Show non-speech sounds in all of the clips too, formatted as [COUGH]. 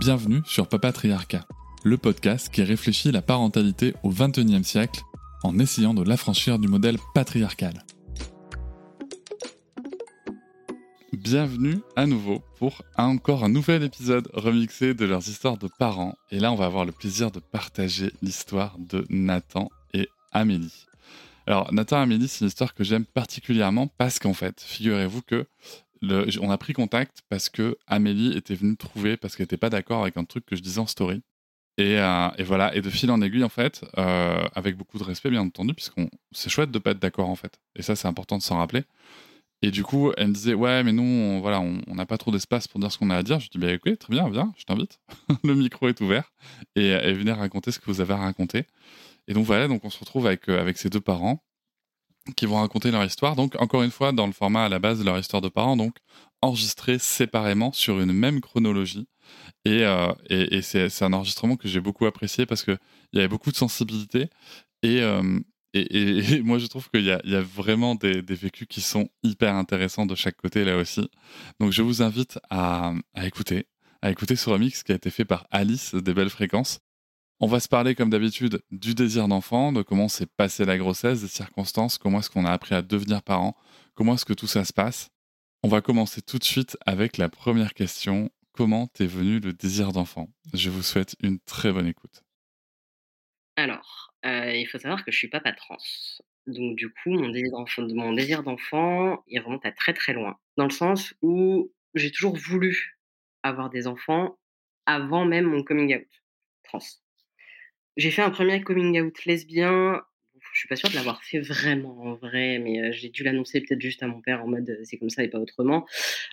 Bienvenue sur Papatriarcat, le podcast qui réfléchit la parentalité au XXIe siècle en essayant de l'affranchir du modèle patriarcal. Bienvenue à nouveau pour encore un nouvel épisode remixé de leurs histoires de parents. Et là, on va avoir le plaisir de partager l'histoire de Nathan et Amélie. Alors, Nathan et Amélie, c'est une histoire que j'aime particulièrement parce qu'en fait, figurez-vous que on a pris contact parce que Amélie était venue trouver parce qu'elle n'était pas d'accord avec un truc que je disais en story. Et, euh, voilà, et de fil en aiguille en fait, euh, avec beaucoup de respect bien entendu, puisqu'on c'est chouette de pas être d'accord en fait. Et ça c'est important de s'en rappeler. Et du coup, elle me disait ouais, mais nous, on, voilà, on n'a pas trop d'espace pour dire ce qu'on a à dire. Je dis bah écoutez, très bien, viens, je t'invite. [LAUGHS] le micro est ouvert et, et venez raconter ce que vous avez à raconter. Et donc voilà, donc on se retrouve avec euh, avec ses deux parents qui vont raconter leur histoire. Donc, encore une fois, dans le format à la base de leur histoire de parents, donc enregistré séparément sur une même chronologie. Et, euh, et, c'est un enregistrement que j'ai beaucoup apprécié parce qu'il y avait beaucoup de sensibilité. Et, euh, et, moi, je trouve qu'il y, y, a vraiment des, des, vécus qui sont hyper intéressants de chaque côté là aussi. Donc, je vous invite à, à écouter, à écouter ce remix qui a été fait par Alice des Belles Fréquences. On va se parler comme d'habitude du désir d'enfant, de comment s'est passée la grossesse, des circonstances, comment est-ce qu'on a appris à devenir parent, comment est-ce que tout ça se passe. On va commencer tout de suite avec la première question. Comment t'es venu le désir d'enfant? Je vous souhaite une très bonne écoute. Alors, euh, il faut savoir que je suis papa trans. Donc du coup, mon désir d'enfant, il remonte à très très loin. Dans le sens où j'ai toujours voulu avoir des enfants avant même mon coming out trans. J'ai fait un premier coming out lesbien. Je suis pas sûre de l'avoir fait vraiment en vrai, mais j'ai dû l'annoncer peut-être juste à mon père en mode c'est comme ça et pas autrement.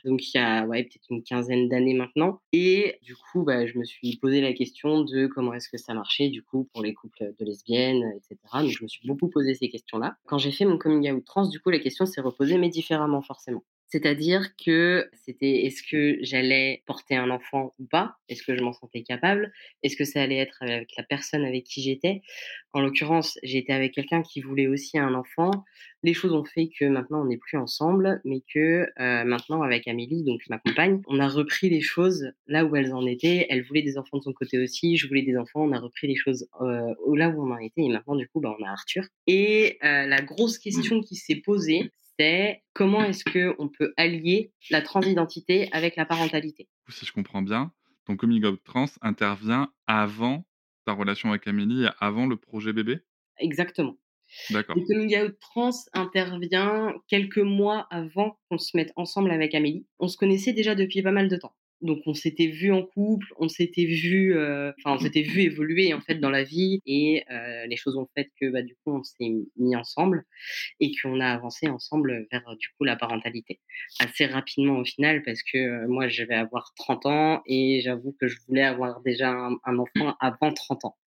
Donc il y a ouais, peut-être une quinzaine d'années maintenant. Et du coup, bah, je me suis posé la question de comment est-ce que ça marchait du coup pour les couples de lesbiennes, etc. Donc je me suis beaucoup posé ces questions-là. Quand j'ai fait mon coming out trans, du coup, la question s'est reposée, mais différemment forcément. C'est-à-dire que c'était est-ce que j'allais porter un enfant ou pas? Est-ce que je m'en sentais capable? Est-ce que ça allait être avec la personne avec qui j'étais? En l'occurrence, j'étais avec quelqu'un qui voulait aussi un enfant. Les choses ont fait que maintenant on n'est plus ensemble, mais que euh, maintenant avec Amélie, donc ma compagne, on a repris les choses là où elles en étaient. Elle voulait des enfants de son côté aussi, je voulais des enfants. On a repris les choses euh, là où on en était, et maintenant du coup, bah, on a Arthur. Et euh, la grosse question qui s'est posée, c'est comment est-ce qu'on peut allier la transidentité avec la parentalité? Si je comprends bien, ton coming out trans intervient avant ta relation avec Amélie avant le projet bébé? Exactement. D'accord. Le coming out trans intervient quelques mois avant qu'on se mette ensemble avec Amélie. On se connaissait déjà depuis pas mal de temps. Donc on s'était vu en couple, on s'était vu, euh, enfin on s'était vu évoluer en fait dans la vie et euh, les choses ont fait que bah, du coup on s'est mis ensemble et qu'on a avancé ensemble vers du coup la parentalité assez rapidement au final parce que euh, moi je vais avoir 30 ans et j'avoue que je voulais avoir déjà un, enfant avant 30 ans.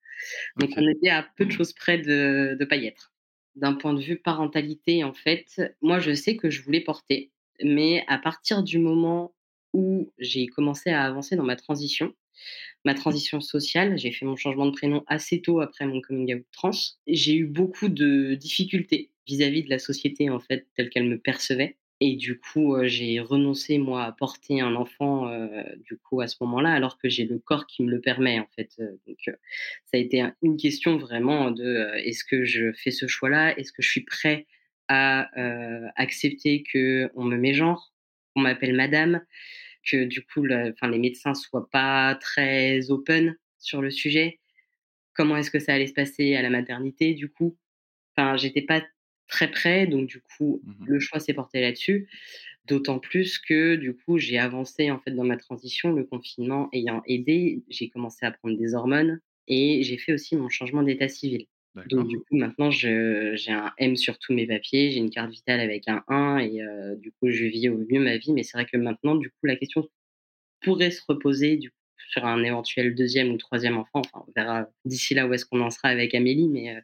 Donc on était à peu de choses près de de pas y être. D'un point de vue parentalité en fait, moi je sais que je voulais porter, mais à partir du moment où j'ai commencé à avancer dans ma transition, ma transition sociale. J'ai fait mon changement de prénom assez tôt après mon coming out trans. J'ai eu beaucoup de difficultés vis-à-vis de la société en fait telle qu'elle me percevait. Et du coup, j'ai renoncé moi à porter un enfant du coup à ce moment-là, alors que j'ai le corps qui me le permet en fait. Donc, ça a été une question vraiment de est-ce que je fais ce choix-là? Est-ce que je suis prêt à accepter que on me met genre on m'appelle madame, que du coup, enfin, les médecins soient pas très open sur le sujet? Comment est-ce que ça allait se passer à la maternité, du coup? Enfin, j'étais pas très près, donc du coup, mmh le choix s'est porté là-dessus. D'autant plus que du coup, j'ai avancé en fait dans ma transition, le confinement ayant aidé, j'ai commencé à prendre des hormones et j'ai fait aussi mon changement d'état civil. Donc, du coup, maintenant, j'ai un M sur tous mes papiers, j'ai une carte vitale avec un 1 et du coup, je vis au mieux ma vie. Mais c'est vrai que maintenant, du coup, la question pourrait se reposer du coup, sur un éventuel deuxième ou troisième enfant. Enfin, on verra d'ici là où est-ce qu'on en sera avec Amélie, mais,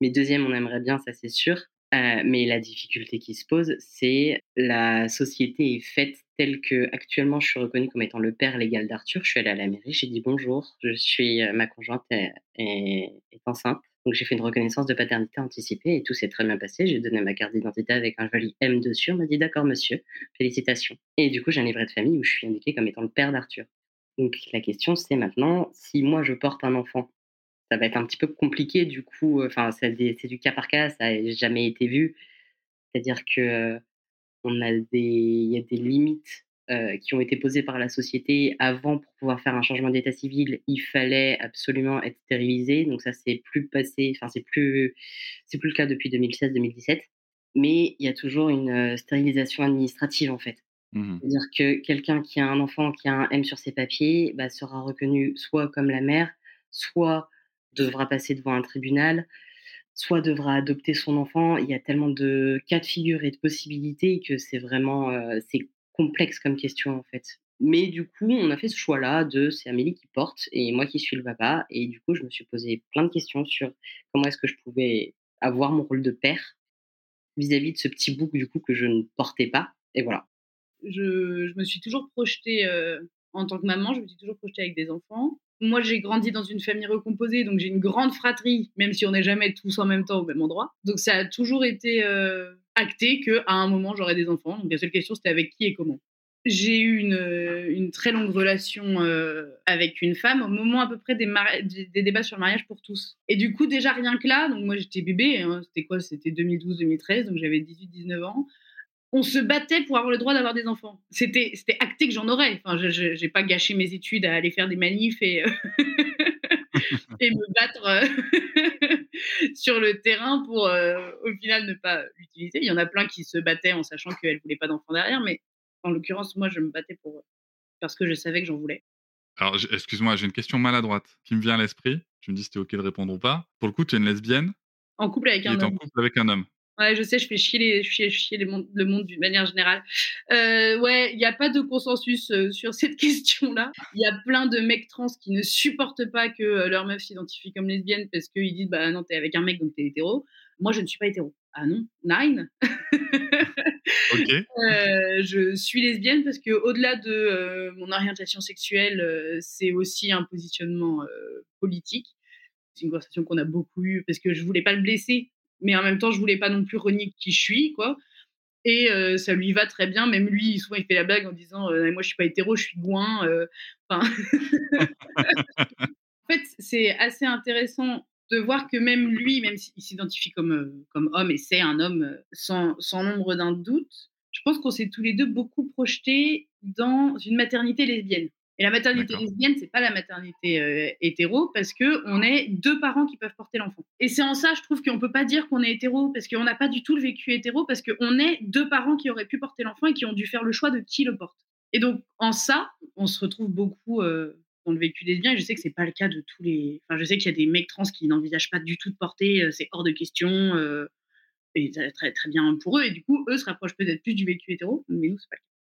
mais deuxième, on aimerait bien, ça c'est sûr. mais la difficulté qui se pose, c'est la société est faite telle que actuellement je suis reconnue comme étant le père légal d'Arthur. Je suis allée à la mairie, j'ai dit bonjour, je suis ma conjointe est, est enceinte. Donc j'ai fait une reconnaissance de paternité anticipée et tout s'est très bien passé. J'ai donné ma carte d'identité avec un joli M dessus. On m'a dit d'accord monsieur, félicitations. Et du coup j'ai un livret de famille où je suis indiqué comme étant le père d'Arthur. Donc la question c'est maintenant, si moi je porte un enfant, ça va être un petit peu compliqué du coup, enfin c'est du cas par cas, ça n'a jamais été vu. C'est-à-dire que on a des, y a des limites euh, qui ont été posées par la société avant pour pouvoir faire un changement d'état civil, il fallait absolument être stérilisé. Donc ça c'est plus passé, enfin c'est plus c'est plus le cas depuis 2016-2017. Mais il y a toujours une euh, stérilisation administrative en fait. Mmh C'est-à-dire que quelqu'un qui a un enfant qui a un M sur ses papiers bah, sera reconnu soit comme la mère, soit devra passer devant un tribunal, soit devra adopter son enfant. Il y a tellement de cas de figure et de possibilités que c'est vraiment euh, c'est complexe comme question en fait. Mais du coup, on a fait ce choix-là de c'est Amélie qui porte et moi qui suis le papa. Et du coup, je me suis posé plein de questions sur comment est-ce que je pouvais avoir mon rôle de père vis-à-vis de ce petit bouc du coup que je ne portais pas. Et voilà. Je, me suis toujours projetée euh, en tant que maman, je me suis toujours projetée avec des enfants. Moi, j'ai grandi dans une famille recomposée, donc j'ai une grande fratrie, même si on n'est jamais tous en même temps au même endroit. Donc ça a toujours été euh, acté qu'à un moment, j'aurais des enfants. Donc la seule question, c'était avec qui et comment. J'ai eu une, euh, très longue relation euh, avec une femme au moment à peu près des, débats sur le mariage pour tous. Et du coup, déjà rien que là, donc moi j'étais bébé, hein, c'était quoi? C'était 2012-2013, donc j'avais 18-19 ans on se battait pour avoir le droit d'avoir des enfants. C'était, c'était acté que j'en aurais. Enfin, je n'ai pas gâché mes études à aller faire des manifs et, euh, [LAUGHS] et me battre euh, [LAUGHS] sur le terrain pour, euh, au final, ne pas l'utiliser. Il y en a plein qui se battaient en sachant qu'elles ne voulaient pas d'enfants derrière, mais en l'occurrence, moi, je me battais pour parce que je savais que j'en voulais. Alors, excuse-moi, j'ai une question maladroite qui me vient à l'esprit. Tu me dis si tu es OK de répondre ou pas. Pour le coup, tu es une lesbienne. En couple avec un homme. en couple avec un homme. Ouais, je sais, je fais chier, les, je chier le monde d'une manière générale. Euh, ouais, il n'y a pas de consensus euh, sur cette [LAUGHS] question-là. Il y a plein de mecs trans qui ne supportent pas que euh, leur meuf s'identifie comme lesbienne parce qu'ils disent bah non, t'es avec un mec donc t'es hétéro. Moi, je ne suis pas hétéro. Ah non, nine. ok. [LAUGHS] je suis lesbienne parce que au-delà de mon orientation sexuelle, c'est aussi un positionnement politique. C'est une conversation qu'on a beaucoup eue parce que je voulais pas le blesser mais en même temps, je voulais pas non plus renier qui je suis, quoi. Et euh, ça lui va très bien. Même lui, souvent, il fait la blague en disant euh, Moi, je suis pas hétéro, je suis gouin. Euh, [LAUGHS] en fait, c'est assez intéressant de voir que même lui, même s'il s'identifie comme, comme homme et c'est un homme sans, sans nombre d'un doute, je pense qu'on s'est tous les deux beaucoup projetés dans une maternité lesbienne. Et la maternité lesbienne, c'est pas la maternité euh, hétéro parce que on est deux parents qui peuvent porter l'enfant. Et c'est en ça, je trouve qu'on peut pas dire qu'on est hétéro parce qu'on n'a pas du tout le vécu hétéro parce qu'on est deux parents qui auraient pu porter l'enfant et qui ont dû faire le choix de qui le porte. Et donc en ça, on se retrouve beaucoup euh, dans le vécu lesbien. Et je sais que c'est pas le cas de tous les. Enfin, je sais qu'il y a des mecs trans qui n'envisagent pas du tout de porter, euh, c'est hors de question. et très très bien pour eux. Et du coup, eux se rapprochent peut-être plus du vécu hétéro, mais nous c'est pas le cas.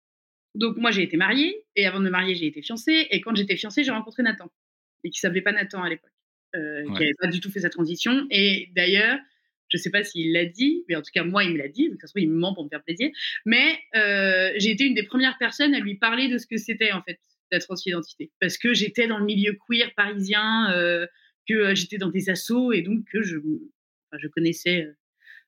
Donc moi j'ai été mariée et avant de me marier j'ai été fiancée et quand j'étais fiancée j'ai rencontré Nathan et qui s'appelait pas Nathan à l'époque, euh, qui n'avait pas du tout fait sa transition et d'ailleurs je sais pas s'il l'a dit, mais en tout cas moi il me l'a dit, donc ça se trouve il me ment pour me faire plaisir, mais euh, j'ai été une des premières personnes à lui parler de ce que c'était en fait la transidentité parce que j'étais dans le milieu queer parisien, euh, que j'étais dans des assos et donc que je, je connaissais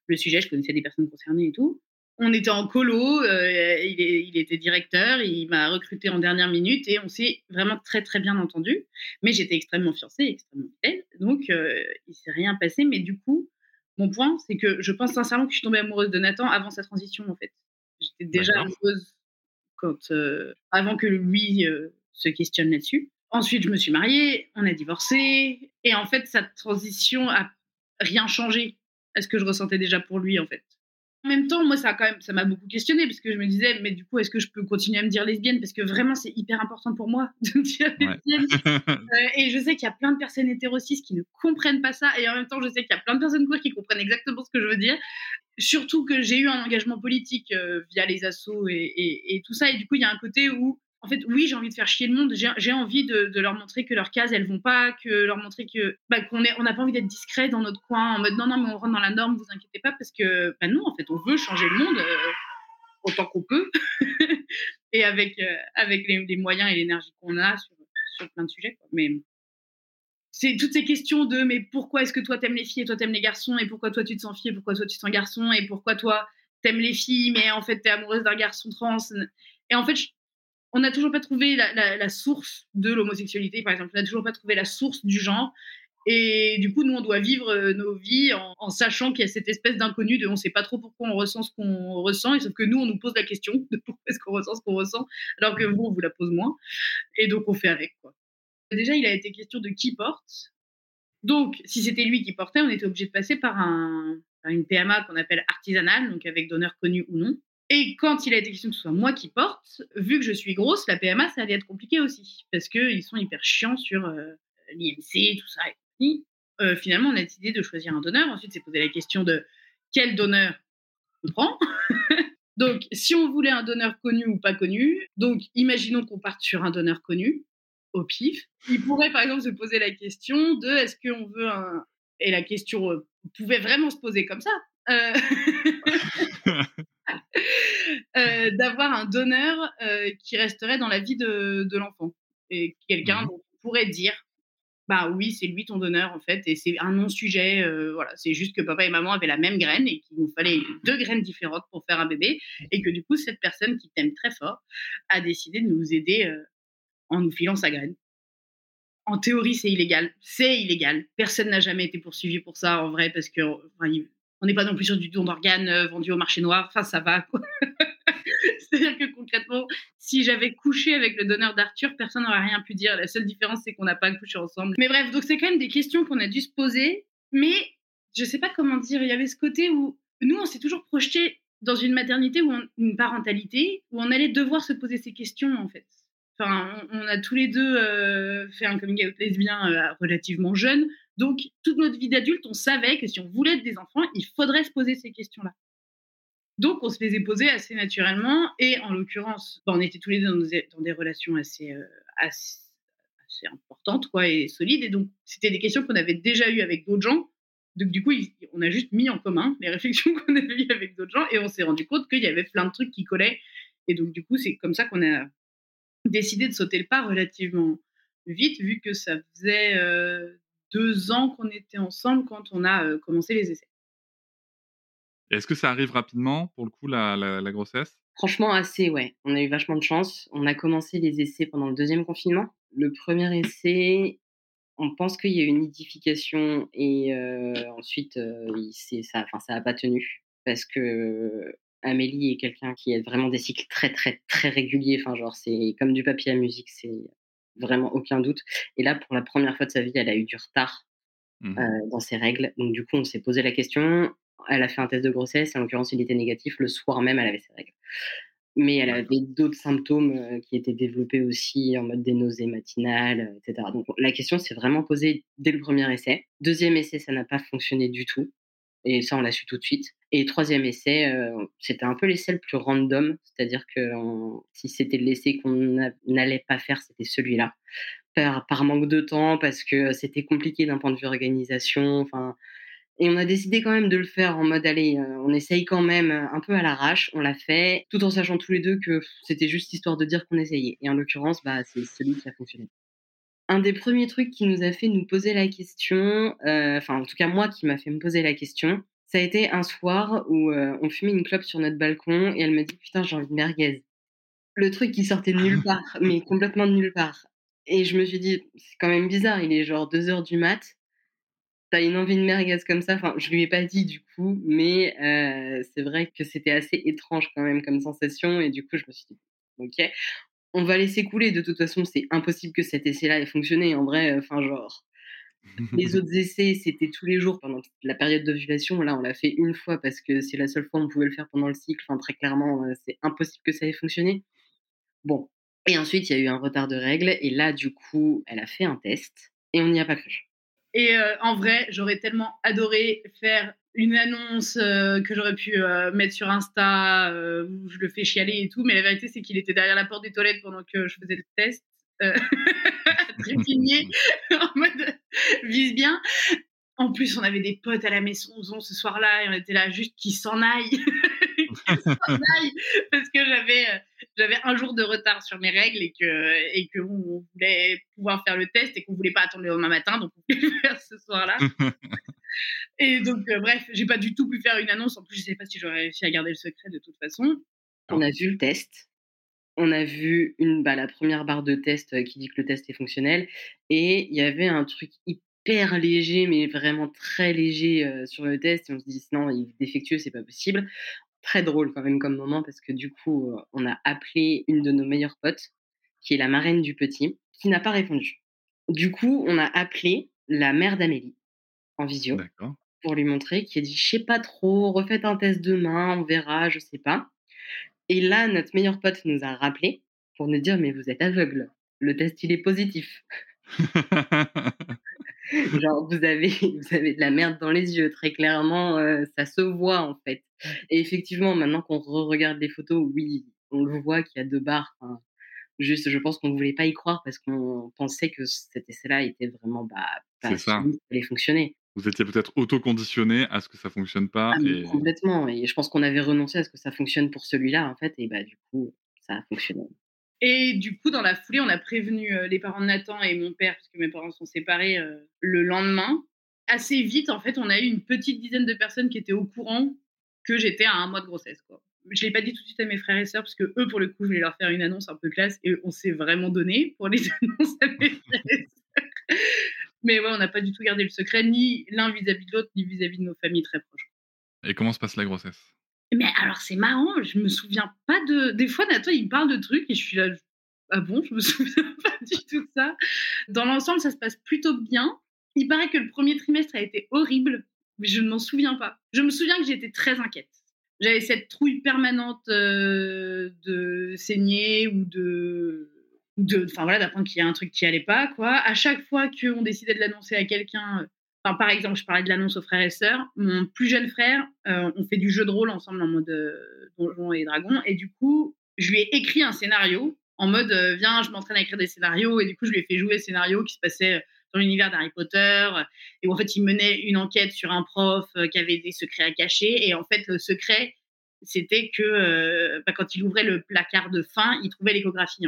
le sujet, je connaissais des personnes concernées et tout on était en colo, euh, il, était directeur, il m'a recruté en dernière minute et on s'est vraiment très très bien entendu. Mais j'étais extrêmement fiancée, extrêmement belle, donc euh, il s'est rien passé. Mais du coup, mon point, c'est que je pense sincèrement que je suis tombée amoureuse de Nathan avant sa transition en fait. J'étais déjà amoureuse quand, euh, avant que lui se questionne là-dessus. Ensuite, je me suis mariée, on a divorcé et en fait, sa transition a rien changé à ce que je ressentais déjà pour lui en fait En même temps, moi, ça a quand même, ça m'a beaucoup questionné parce que je me disais, mais du coup, est-ce que je peux continuer à me dire lesbienne? Parce que vraiment, c'est hyper important pour moi [LAUGHS] de me dire lesbienne. [LAUGHS] Euh, et je sais qu'il y a plein de personnes hétérosis qui ne comprennent pas ça, et en même temps, je sais qu'il y a plein de personnes queer qui comprennent exactement ce que je veux dire. Surtout que j'ai eu un engagement politique euh, via les assos et, et, tout ça, et du coup, il y a un côté où en fait, oui, j'ai envie de faire chier le monde. J'ai envie de, leur montrer que leurs cases, elles vont pas, que leur montrer que bah, qu'on on n'a pas envie d'être discret dans notre coin, en mode non, non, mais on rentre dans la norme, vous inquiétez pas, parce que bah, nous, en fait, on veut changer le monde euh, autant qu'on peut, [LAUGHS] et avec euh, avec les, moyens et l'énergie qu'on a sur, plein de sujets. Mais c'est toutes ces questions de mais pourquoi est-ce que toi t'aimes les filles et toi t'aimes les garçons et pourquoi toi tu te sens fille et pourquoi toi tu te sens garçon et pourquoi toi t'aimes les filles mais en fait t'es amoureuse d'un garçon trans et en fait on n'a toujours pas trouvé la, source de l'homosexualité, par exemple. On n'a toujours pas trouvé la source du genre. Et du coup, nous, on doit vivre euh, nos vies en, sachant qu'il y a cette espèce d'inconnu on ne sait pas trop pourquoi on ressent ce qu'on ressent. Sauf que nous, on nous pose la question de pourquoi est-ce qu'on ressent ce qu'on ressent, alors que vous, on vous la pose moins. Et donc, on fait avec. Déjà, il a été question de qui porte. Donc, si c'était lui qui portait, on était obligé de passer par, un, par une PMA qu'on appelle artisanale, donc avec donneur connu ou non. Et quand il a été question que ce soit moi qui porte, vu que je suis grosse, la PMA, ça allait être compliqué aussi. Parce qu'ils sont hyper chiants sur euh, l'IMC, tout ça. Et euh, finalement, on a décidé de choisir un donneur. Ensuite, c'est poser la question de quel donneur on prend. [LAUGHS] donc, si on voulait un donneur connu ou pas connu, donc imaginons qu'on parte sur un donneur connu, au pif. Il pourrait, par exemple, se poser la question de est-ce qu'on veut un. Et la question euh, pouvait vraiment se poser comme ça. [LAUGHS] [LAUGHS] [LAUGHS] Euh, d'avoir un donneur euh, qui resterait dans la vie de, l'enfant. Et quelqu'un mmh pourrait dire bah oui, c'est lui ton donneur en fait, et c'est un non-sujet. Euh, voilà, c'est juste que papa et maman avaient la même graine et qu'il nous fallait deux graines différentes pour faire un bébé, et que du coup cette personne qui t'aime très fort a décidé de nous aider en nous filant sa graine. En théorie, c'est illégal. C'est illégal. Personne n'a jamais été poursuivi pour ça en vrai parce que on n'est pas non plus sur du don d'organes euh, vendu au marché noir. Enfin, ça va. [LAUGHS] C'est-à-dire que concrètement, si j'avais couché avec le donneur d'Arthur, personne n'aurait rien pu dire. La seule différence, c'est qu'on n'a pas couché ensemble. Mais bref, donc c'est quand même des questions qu'on a dû se poser. Mais je ne sais pas comment dire. Il y avait ce côté où nous, on s'est toujours projeté dans une maternité ou une parentalité où on allait devoir se poser ces questions en fait. On, a tous les deux euh, fait un coming out lesbien euh, relativement jeune. Donc, toute notre vie d'adulte, on savait que si on voulait être des enfants, il faudrait se poser ces questions-là. Donc, on se les est posées assez naturellement. Et en l'occurrence, bah, on était tous les deux dans, des relations assez, euh, assez, importantes quoi, et solides. Et donc, c'était des questions qu'on avait déjà eues avec d'autres gens. Donc, du coup, on a juste mis en commun les réflexions [LAUGHS] qu'on avait eues avec d'autres gens. Et on s'est rendu compte qu'il y avait plein de trucs qui collaient. Et donc, du coup, c'est comme ça qu'on a décidé de sauter le pas relativement vite, vu que ça faisait euh, deux ans qu'on était ensemble quand on a euh, commencé les essais. Est-ce que ça arrive rapidement, pour le coup, la, la, grossesse? Franchement, assez, ouais. On a eu vachement de chance. On a commencé les essais pendant le deuxième confinement. Le premier essai, on pense qu'il y a eu une nidification et euh, ensuite, euh, ça n'a ça pas tenu parce que Amélie est quelqu'un qui a vraiment des cycles très, très, très réguliers. Enfin, genre, c'est comme du papier à musique, c'est vraiment aucun doute. Et là, pour la première fois de sa vie, elle a eu du retard mmh euh, dans ses règles. Donc, du coup, on s'est posé la question. Elle a fait un test de grossesse, en l'occurrence, il était négatif. Le soir même, elle avait ses règles. Mais elle avait d'autres symptômes euh, qui étaient développés aussi, en mode des nausées matinales, etc. Donc, la question s'est vraiment posée dès le premier essai. Deuxième essai, ça n'a pas fonctionné du tout. Et ça, on l'a su tout de suite. Et troisième essai, euh, c'était un peu l'essai le plus random, c'est-à-dire que si c'était l'essai qu'on n'allait pas faire, c'était celui-là. Par, manque de temps, parce que c'était compliqué d'un point de vue organisation. Enfin, et on a décidé quand même de le faire en mode allez, euh, on essaye quand même un peu à l'arrache. On l'a fait, tout en sachant tous les deux que c'était juste histoire de dire qu'on essayait. Et en l'occurrence, bah, c'est celui qui a fonctionné un des premiers trucs qui nous a fait nous poser la question, euh, enfin en tout cas moi qui m'a fait me poser la question, ça a été un soir où euh, on fumait une clope sur notre balcon et elle m'a dit putain j'ai envie de merguez. Le truc qui sortait de nulle part, [LAUGHS] mais complètement de nulle part. Et je me suis dit c'est quand même bizarre, il est genre 2 heures du mat, t'as une envie de merguez comme ça. Enfin je lui ai pas dit du coup, mais euh, c'est vrai que c'était assez étrange quand même comme sensation et du coup je me suis dit ok on va laisser couler. De toute façon, c'est impossible que cet essai-là ait fonctionné. En vrai, enfin, genre, Les [LAUGHS] autres essais, c'était tous les jours pendant la période d'ovulation. Là, on l'a fait une fois parce que c'est la seule fois où on pouvait le faire pendant le cycle. Enfin, très clairement, euh, c'est impossible que ça ait fonctionné. Bon. Et ensuite, il y a eu un retard de règles. Et là, du coup, elle a fait un test et on n'y a pas cru. Et euh, en vrai, j'aurais tellement adoré faire une annonce euh, que j'aurais pu mettre sur Insta où je le fais chialer et tout. Mais la vérité, c'est qu'il était derrière la porte des toilettes pendant que je faisais le test. [LAUGHS] trépigner [LAUGHS] en mode vise bien. En plus, on avait des potes à la maison ce soir-là et on était là juste qui [LAUGHS] s'en aillent. parce que j'avais euh, j'avais un jour de retard sur mes règles et que et que on voulait pouvoir faire le test et qu'on voulait pas attendre le lendemain matin donc on voulait [LAUGHS] le faire ce soir-là. [LAUGHS] et donc euh, bref, j'ai pas du tout pu faire une annonce. En plus, je sais pas si j'aurais réussi à garder le secret de toute façon. On a vu le test on a vu une, bah, la première barre de test euh, qui dit que le test est fonctionnel. Et il y avait un truc hyper léger, mais vraiment très léger euh, sur le test. Et on se dit, non, il est défectueux, c'est pas possible. Très drôle quand même comme moment parce que du coup, on a appelé une de nos meilleures potes, qui est la marraine du petit, qui n'a pas répondu. Du coup, on a appelé la mère d'Amélie en visio pour lui montrer, qui a dit, je sais pas trop, refaites un test demain, on verra, je sais pas. Et là, notre meilleur pote nous a rappelé pour nous dire Mais vous êtes aveugle, le test il est positif. [LAUGHS] [LAUGHS] [LAUGHS] Genre, vous avez, [LAUGHS] vous avez de la merde dans les yeux, très clairement, euh, ça se voit en fait. Et effectivement, maintenant qu'on re-regarde les photos, oui, on le voit qu'il y a deux barres. juste, je pense qu'on ne voulait pas y croire parce qu'on pensait que cet essai-là était vraiment bah, pas ça. allait fonctionner vous étiez peut-être auto-conditionné à ce que ça fonctionne pas. Ah, et... Complètement. Et je pense qu'on avait renoncé à ce que ça fonctionne pour celui-là, en fait. Et bah, du coup, ça a fonctionné. Et du coup, dans la foulée, on a prévenu euh, les parents de Nathan et mon père, puisque mes parents sont séparés, euh, le lendemain. Assez vite, en fait, on a eu une petite dizaine de personnes qui étaient au courant que j'étais à un mois de grossesse. Je ne l'ai pas dit tout de suite à mes frères et sœurs, parce que eux, pour le coup, je voulais leur faire une annonce un peu classe, et on s'est vraiment donné pour les [LAUGHS] annonces à mes frères et sœurs. Mais ouais, on n'a pas du tout gardé le secret, ni l'un vis-à-vis de l'autre, ni vis-à-vis de nos familles très proches. Et comment se passe la grossesse? Mais alors, c'est marrant, je me souviens pas de. Des fois, Nathan, il parle de trucs et je suis là. Ah bon, je me [LAUGHS] souviens pas du tout de ça. Dans l'ensemble, ça se passe plutôt bien. Il paraît que le premier trimestre a été horrible, mais je ne m'en souviens pas. Je me souviens que j'étais très inquiète. J'avais cette trouille permanente euh, de saigner ou de enfin voilà, d'apprendre qu'il y a un truc qui allait pas, quoi. À chaque fois qu'on décidait de l'annoncer à quelqu'un, euh, par exemple, je parlais de l'annonce aux frères et sœurs, mon plus jeune frère, euh, on fait du jeu de rôle ensemble en mode euh, Donjons et Dragons, et du coup, je lui ai écrit un scénario en mode viens, je m'entraîne à écrire des scénarios, et du coup, je lui ai fait jouer le scénario qui se passait dans l'univers d'Harry Potter, et où en fait, il menait une enquête sur un prof qui avait des secrets à cacher, et en fait, le secret, c'était que bah, quand il ouvrait le placard de fin, il trouvait l'échographie.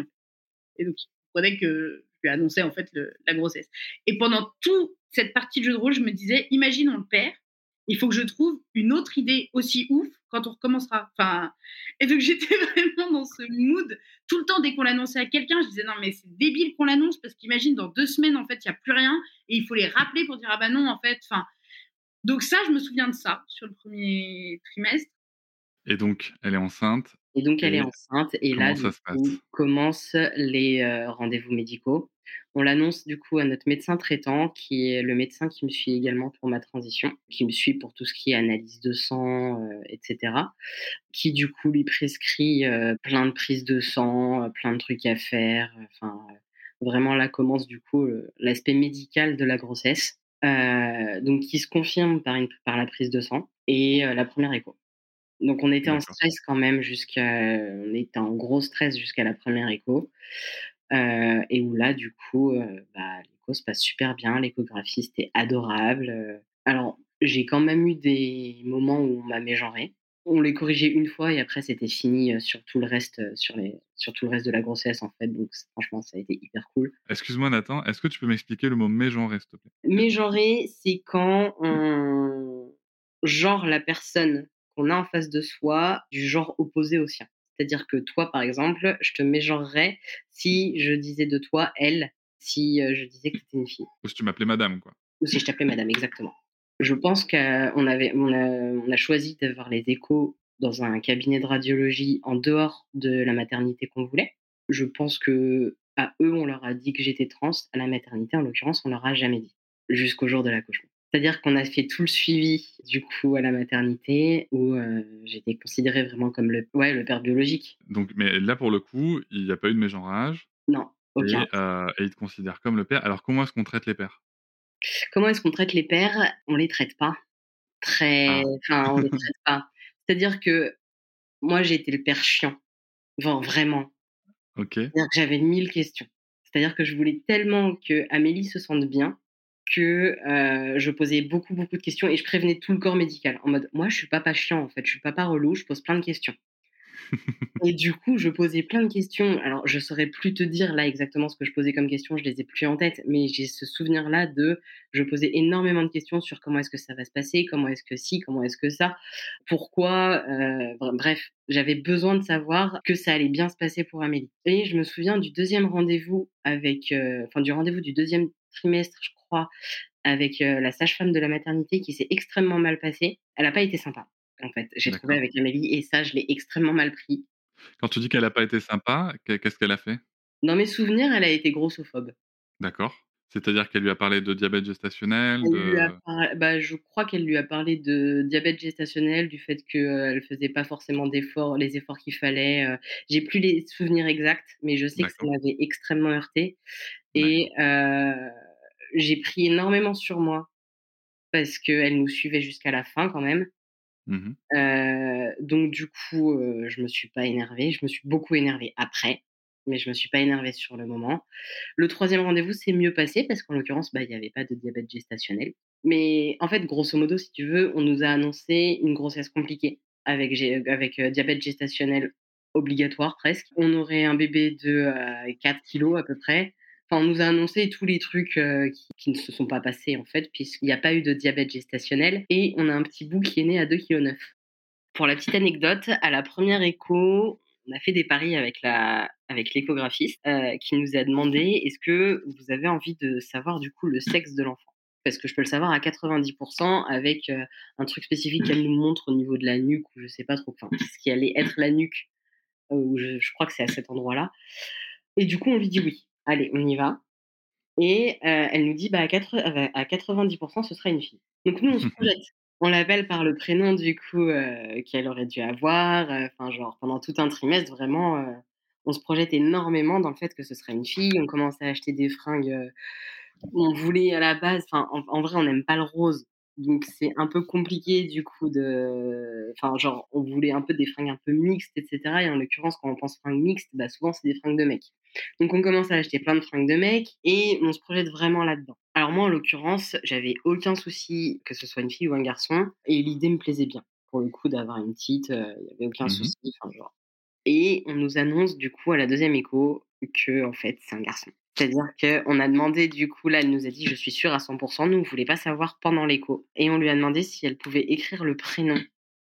Et donc, il comprenait que je lui annonçais en fait la grossesse. Et pendant toute cette partie de jeu de rôle, je me disais, imagine on le perd, il faut que je trouve une autre idée aussi ouf quand on recommencera. Enfin, et donc [LAUGHS] j'étais vraiment dans ce mood tout le temps dès qu'on l'annonçait à quelqu'un, je disais non mais c'est débile qu'on l'annonce parce qu'imagine dans deux semaines en fait il y a plus rien et il faut les rappeler pour dire ah bah non en fait. Enfin, donc ça je me souviens de ça sur le premier trimestre. Et donc elle est enceinte et donc, elle est enceinte. Et là, du coup, commencent les euh, rendez-vous médicaux. On l'annonce du coup à notre médecin traitant, qui est le médecin qui me suit également pour ma transition, qui me suit pour tout ce qui est analyse de sang, euh, etc. Qui du coup lui prescrit euh, plein de prises de sang, plein de trucs à faire. Enfin, vraiment là commence du coup l'aspect médical de la grossesse. donc qui se confirme par, une, par la prise de sang et la première écho. Donc on était en stress quand même jusqu'à, on était en gros stress jusqu'à la première écho, euh, et où là du coup, euh, bah, l'écho se passe super bien, l'échographie c'était adorable. Alors j'ai quand même eu des moments où on m'a mégenré. On les corrigeait une fois et après c'était fini sur tout le reste, sur les, sur tout le reste de la grossesse en fait. Donc franchement ça a été hyper cool. Excuse-moi Nathan, est-ce que tu peux m'expliquer le mot mégenré s'il te plaît? Mégenré, c'est quand on genre la personne qu'on a en face de soi du genre opposé au sien. C'est-à-dire que toi, par exemple, je te mégenrerais si je disais de toi elle, si euh, je disais que tu étais une fille. Ou si tu m'appelais madame, quoi. Ou si je t'appelais madame, exactement. Je pense qu'on avait, on a, on a choisi d'avoir les échos dans un cabinet de radiologie en dehors de la maternité qu'on voulait. Je pense que à eux, on leur a dit que j'étais trans. À la maternité, en l'occurrence, on leur a jamais dit. jusqu'au jour de l'accouchement. C'est-à-dire qu'on a fait tout le suivi du coup à la maternité où euh, j'étais considérée vraiment comme le, ouais, le père biologique. Donc, mais là pour le coup, il n'y a pas eu de mégenrage. Non, Et, aucun. euh, et il te considère comme le père. Alors comment est-ce qu'on traite les pères? Comment est-ce qu'on traite les pères? On les traite pas. Très. Ah. Enfin, on les traite pas. [LAUGHS] C'est-à-dire que moi, j'ai été le père chiant. Genre, vraiment. Ok. C'est-à-dire que j'avais mille questions. C'est-à-dire que je voulais tellement que Amélie se sente bien que euh, je posais beaucoup, beaucoup de questions et je prévenais tout le corps médical en mode moi, je suis papa chiant en fait, je suis papa relou, je pose plein de questions. [LAUGHS] Et du coup, je posais plein de questions. Alors, je saurais plus te dire là exactement ce que je posais comme questions, je les ai plus en tête, mais j'ai ce souvenir-là de je posais énormément de questions sur comment est-ce que ça va se passer, comment est-ce que si, comment est-ce que ça, pourquoi, euh, br- bref, j'avais besoin de savoir que ça allait bien se passer pour Amélie. Et je me souviens du deuxième rendez-vous avec, euh, enfin du rendez-vous du deuxième trimestre, je avec la sage-femme de la maternité qui s'est extrêmement mal passé. Elle n'a pas été sympa. En fait, j'ai trouvé avec Amélie et ça, je l'ai extrêmement mal pris. Quand tu dis qu'elle n'a pas été sympa, qu'est- qu'est-ce qu'elle a fait? Dans mes souvenirs, elle a été grossophobe. D'accord. C'est-à-dire qu'elle lui a parlé de diabète gestationnel, Elle lui a de... par- bah, je crois qu'elle lui a parlé de diabète gestationnel, du fait qu'elle ne faisait pas forcément d'efforts, les efforts qu'il fallait. euh. J'ai plus les souvenirs exacts, mais je sais que ça m'avait extrêmement heurté. Et euh, j'ai pris énormément sur moi parce qu'elle nous suivait jusqu'à la fin quand même. Mhm. Euh, donc du coup, euh, je me suis pas énervée. Je me suis beaucoup énervée après, mais je me suis pas énervée sur le moment. Le troisième rendez-vous s'est mieux passé parce qu'en l'occurrence, bah, il n'y avait pas de diabète gestationnel. Mais en fait, grosso modo, si tu veux, on nous a annoncé une grossesse compliquée avec, avec euh, diabète gestationnel obligatoire presque. On aurait un bébé de euh, 4 kilos à peu près. On nous a annoncé tous les trucs euh, qui, ne se sont pas passés en fait, puisqu'il n'y a pas eu de diabète gestationnel. Et on a un petit bout qui est né à 2,9 kg. Pour la petite anecdote, à la première écho, on a fait des paris avec l'échographiste euh, qui nous a demandé est-ce que vous avez envie de savoir du coup le sexe de l'enfant? Parce que je peux le savoir à 90% avec euh, un truc spécifique qu'elle nous montre au niveau de la nuque ou je sais pas trop ce qui allait être la nuque ou je, je crois que c'est à cet endroit-là et du coup on lui dit oui allez on y va et euh, elle nous dit bah à, 80 à 90% ce sera une fille donc nous on se [LAUGHS] projette on l'appelle par le prénom du coup euh, qu'elle aurait dû avoir. euh, Enfin, genre pendant tout un trimestre, vraiment, euh, on se projette énormément dans le fait que ce serait une fille. On commence à acheter des fringues. euh, on voulait à la base. Enfin, en, en vrai, on n'aime pas le rose, donc c'est un peu compliqué du coup de. Enfin, genre, on voulait un peu des fringues un peu mixtes, etc. Et en l'occurrence, quand on pense fringues mixtes, bah souvent c'est des fringues de mecs. Donc on commence à acheter plein de fringues de mecs et on se projette vraiment là-dedans. Alors moi, en l'occurrence, j'avais aucun souci que ce soit une fille ou un garçon et l'idée me plaisait bien. Pour le coup, d'avoir une petite, il n'y avait aucun Mhm. souci. Enfin, genre. Et on nous annonce du coup à la deuxième écho que en fait c'est un garçon. C'est-à-dire qu'on a demandé du coup, là elle nous a dit je suis sûre à 100%, nous on ne voulait pas savoir pendant l'écho. Et on lui a demandé si elle pouvait écrire le prénom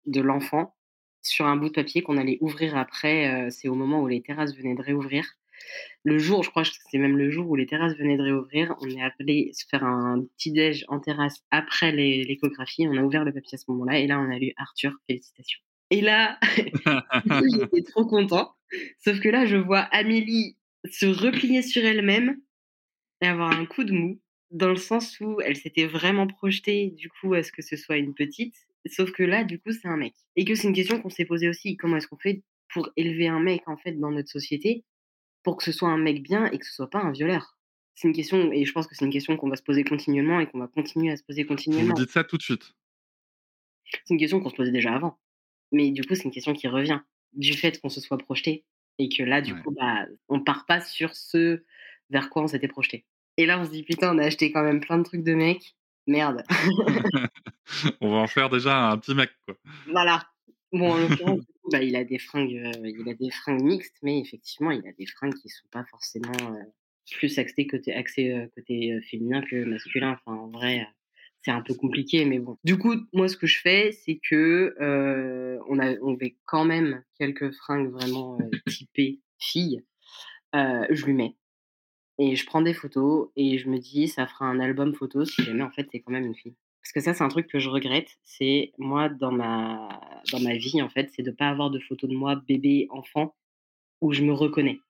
de l'enfant sur un bout de papier qu'on allait ouvrir après, euh, c'est au moment où les terrasses venaient de réouvrir. Le jour, je crois que c'est même le jour où les terrasses venaient de réouvrir, on est appelé se faire un petit déj en terrasse après l'échographie. On a ouvert le papier à ce moment-là et là on a lu Arthur, félicitations. Et là, [LAUGHS] j'étais trop content. Sauf que là, je vois Amélie se replier sur elle-même et avoir un coup de mou, dans le sens où elle s'était vraiment projetée, du coup, à ce que ce soit une petite. Sauf que là, du coup, c'est un mec. Et que c'est une question qu'on s'est posée aussi. Comment est-ce qu'on fait pour élever un mec, en fait, dans notre société, pour que ce soit un mec bien et que ce soit pas un violeur? C'est une question, et je pense que c'est une question qu'on va se poser continuellement et qu'on va continuer à se poser Vous continuellement. me dites ça tout de suite. C'est une question qu'on se posait déjà avant. Mais du coup, c'est une question qui revient du fait qu'on se soit projeté et que là, du Ouais. coup, bah, on part pas sur ce vers quoi on s'était projeté. Et là, on se dit putain, on a acheté quand même plein de trucs de mecs. Merde. [LAUGHS] On va en faire déjà un petit mec, quoi. voilà. Bon, en [LAUGHS] l'occurrence, du coup, bah, il a des fringues, euh, il a des fringues mixtes, mais effectivement, il a des fringues qui sont pas forcément euh, plus axées côté, axées, euh, côté féminin que masculin. Enfin, en vrai, c'est un peu compliqué, mais bon. Du coup, moi, ce que je fais, c'est que euh, on a, on met quand même quelques fringues vraiment euh, [LAUGHS] typées filles. Euh, je lui mets et je prends des photos et je me dis, ça fera un album photo si jamais en fait c'est quand même une fille. Parce que ça, c'est un truc que je regrette. C'est moi dans ma dans ma vie en fait, c'est de pas avoir de photos de moi bébé enfant où je me reconnais.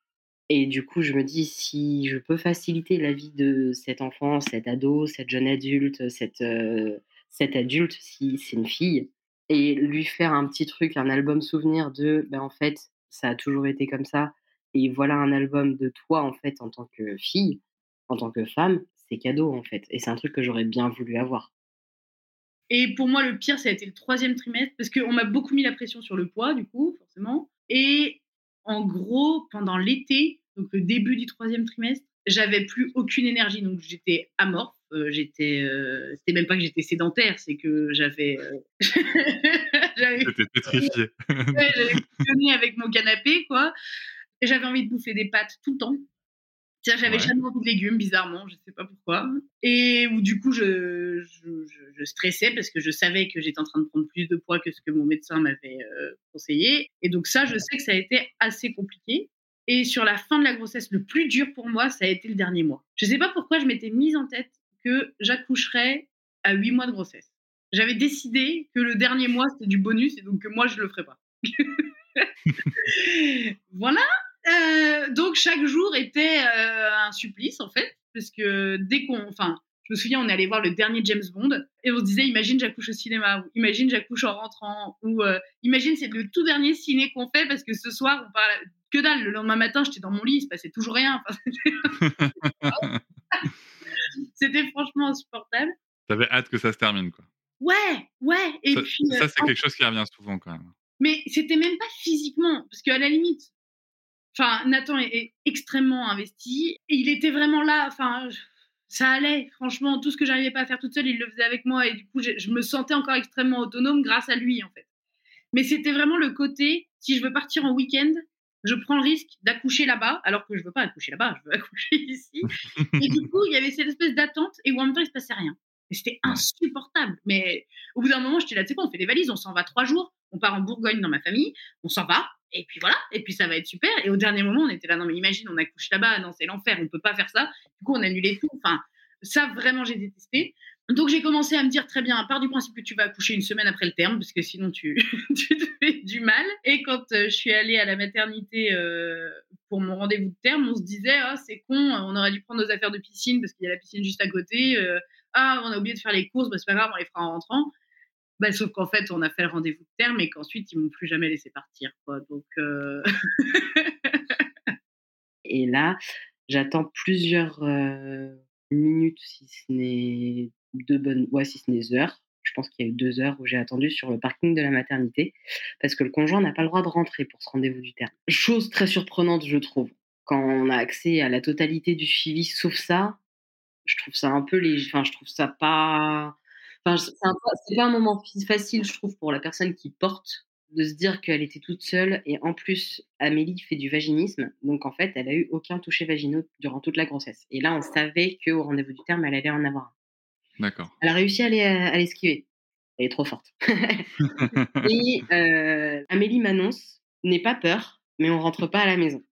Et du coup, je me dis, si je peux faciliter la vie de cet enfant, cet ado, cette jeune adulte, cette, euh, cet adulte, si c'est une fille, et lui faire un petit truc, un album souvenir de, ben, en fait, ça a toujours été comme ça, et voilà un album de toi, en fait, en tant que fille, en tant que femme, c'est cadeau, en fait. Et c'est un truc que j'aurais bien voulu avoir. Et pour moi, le pire, ça a été le troisième trimestre, parce qu'on m'a beaucoup mis la pression sur le poids, du coup, forcément. Et en gros, pendant l'été, donc le début du troisième trimestre, j'avais plus aucune énergie, donc j'étais amorphe. Euh, j'étais, euh, c'était même pas que j'étais sédentaire, c'est que j'avais, euh, [LAUGHS] j'étais pétrifié. ouais, j'avais fonctionné avec mon canapé, quoi. J'avais envie de bouffer des pâtes tout le temps. J'avais jamais envie de légumes, bizarrement, je sais pas pourquoi. Et où du coup, je, je, je, stressais parce que je savais que j'étais en train de prendre plus de poids que ce que mon médecin m'avait euh, conseillé. Et donc ça, je sais que ça a été assez compliqué. Et sur la fin de la grossesse, le plus dur pour moi, ça a été le dernier mois. Je sais pas pourquoi je m'étais mise en tête que j'accoucherais à huit mois de grossesse. J'avais décidé que le dernier mois, c'était du bonus et donc que moi, je le ferais pas. [LAUGHS] voilà. Euh, donc chaque jour était euh, un supplice en fait, parce que dès qu'on, enfin, je me souviens, on est allé voir le dernier James Bond et on se disait, imagine j'accouche au cinéma, ou imagine j'accouche en rentrant, ou euh, imagine c'est le tout dernier ciné qu'on fait parce que ce soir on parle que dalle. Le lendemain matin, j'étais dans mon lit, il se passait toujours rien. [LAUGHS] C'était franchement insupportable. T'avais hâte que ça se termine, quoi. Ouais, ouais. Et ça, puis, ça c'est quelque chose qui revient souvent quand même. Mais c'était même pas physiquement, parce qu'à la limite, Enfin, Nathan est, extrêmement investi. Et il était vraiment là. Enfin, ça allait. Franchement, tout ce que j'arrivais pas à faire toute seule, il le faisait avec moi. Et du coup, je, me sentais encore extrêmement autonome grâce à lui, en fait. Mais c'était vraiment le côté, si je veux partir en week-end, je prends le risque d'accoucher là-bas, alors que je veux pas accoucher là-bas, je veux [LAUGHS] accoucher ici. et du coup, il y avait cette espèce d'attente et où en même temps, il se passait rien. Et c'était insupportable. Mais au bout d'un moment, j'étais là, tu sais quoi, on fait des valises, on s'en va trois jours, on part en Bourgogne dans ma famille, on s'en va, et puis voilà, et puis ça va être super. Et au dernier moment, on était là, non mais imagine, on accouche là-bas, non c'est l'enfer, on peut pas faire ça. Du coup, on a annulé tout. Enfin, ça vraiment, j'ai détesté. Donc j'ai commencé à me dire très bien, à part du principe que tu vas accoucher une semaine après le terme, parce que sinon tu, [LAUGHS] tu te fais du mal. Et quand euh, je suis allée à la maternité euh, pour mon rendez-vous de terme, on se disait, ah c'est con, on aurait dû prendre nos affaires de piscine parce qu'il y a la piscine juste à côté. Euh, ah, on a oublié de faire les courses, bah, c'est pas grave, on les fera en rentrant. Bah, sauf qu'en fait, on a fait le rendez-vous de terme et qu'ensuite, ils m'ont plus jamais laissé partir. Quoi. Donc, euh [LAUGHS] et là, j'attends plusieurs euh, minutes, si ce n'est deux bonnes, ouais, si ce n'est heures. Je pense qu'il y a eu deux heures où j'ai attendu sur le parking de la maternité parce que le conjoint n'a pas le droit de rentrer pour ce rendez-vous du terme. Chose très surprenante, je trouve. Quand on a accès à la totalité du suivi, sauf ça, je trouve ça un peu les, enfin, je trouve ça pas Enfin, c'est pas un moment facile, je trouve, pour la personne qui porte de se dire qu'elle était toute seule et en plus Amélie fait du vaginisme donc en fait elle a eu aucun toucher vaginaux durant toute la grossesse et là on savait qu'au rendez-vous du terme elle allait en avoir un. D'accord. Elle a réussi à l'esquiver. Elle est trop forte. [LAUGHS] et euh, Amélie m'annonce n'aie pas peur mais on rentre pas à la maison.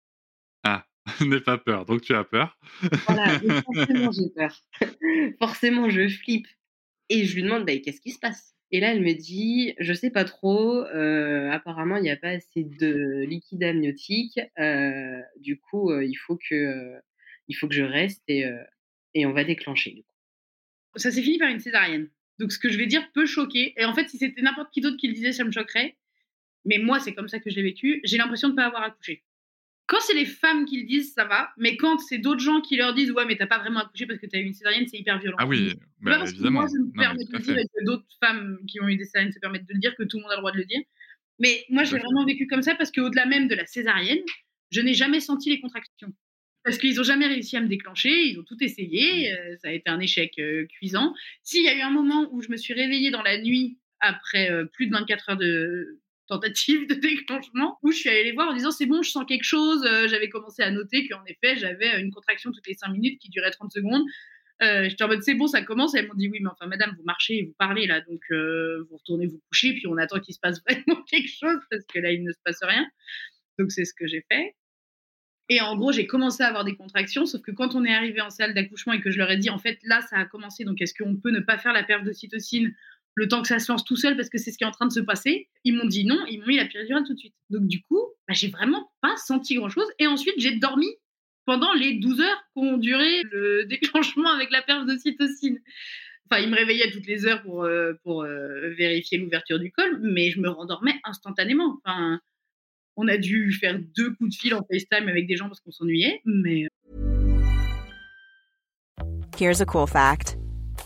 Ah, [LAUGHS] n'aie pas peur donc tu as peur. voilà, forcément [LAUGHS] j'ai peur. forcément je flippe et je lui demande, bah, qu'est-ce qui se passe? Et là, elle me dit, je sais pas trop, euh, apparemment, il n'y a pas assez de liquide amniotique, euh, du coup, euh, il, faut que, il faut que je reste et, et on va déclencher. Ça s'est fini par une césarienne. Donc, ce que je vais dire peut choquer. Et en fait, si c'était n'importe qui d'autre qui le disait, ça me choquerait. Mais moi, c'est comme ça que je l'ai vécu. J'ai l'impression de ne pas avoir accouché. Quand c'est les femmes qui le disent, ça va. Mais quand c'est d'autres gens qui leur disent, ouais, mais t'as pas vraiment accouché parce que t'as eu une césarienne, c'est hyper violent. Ah oui, bah, évidemment. moi, je me permets de le dire et que d'autres femmes qui ont eu des césariennes se permettent de le dire, que tout le monde a le droit de le dire. Mais moi, je l'ai vraiment vécu comme ça parce qu'au-delà même de la césarienne, je n'ai jamais senti les contractions. Parce qu'ils n'ont jamais réussi à me déclencher, ils ont tout essayé, mmh. euh, ça a été un échec euh, cuisant. S'il y a eu un moment où je me suis réveillée dans la nuit après euh, plus de 24 heures de, tentative de [LAUGHS] déclenchement où je suis allée les voir en disant c'est bon, je sens quelque chose. Euh, j'avais commencé à noter qu'en effet, j'avais une contraction toutes les 5 minutes qui durait 30 secondes. Euh, j'étais en mode c'est bon, ça commence. elles m'ont dit oui, mais enfin, madame, vous marchez et vous parlez là, donc euh, vous retournez vous coucher, puis on attend qu'il se passe [LAUGHS] vraiment quelque chose parce que là, il ne se passe rien. Donc c'est ce que j'ai fait. Et en gros, j'ai commencé à avoir des contractions, sauf que quand on est arrivé en salle d'accouchement et que je leur ai dit en fait là, ça a commencé, donc est-ce qu'on peut ne pas faire la perte de cytocine le temps que ça se lance tout seul parce que c'est ce qui est en train de se passer. Ils m'ont dit non, ils m'ont mis la péridurale tout de suite. Donc du coup, bah, j'ai vraiment pas senti grand-chose. Et ensuite, j'ai dormi pendant les 12 heures qu'ont duré le [LAUGHS] déclenchement avec la perf d'ocytocine. Enfin, il me réveillait toutes les heures pour, euh, pour euh, vérifier l'ouverture du col, mais je me rendormais instantanément. Enfin, on a dû faire deux coups de fil en FaceTime avec des gens parce qu'on s'ennuyait, mais... Here's a cool fact.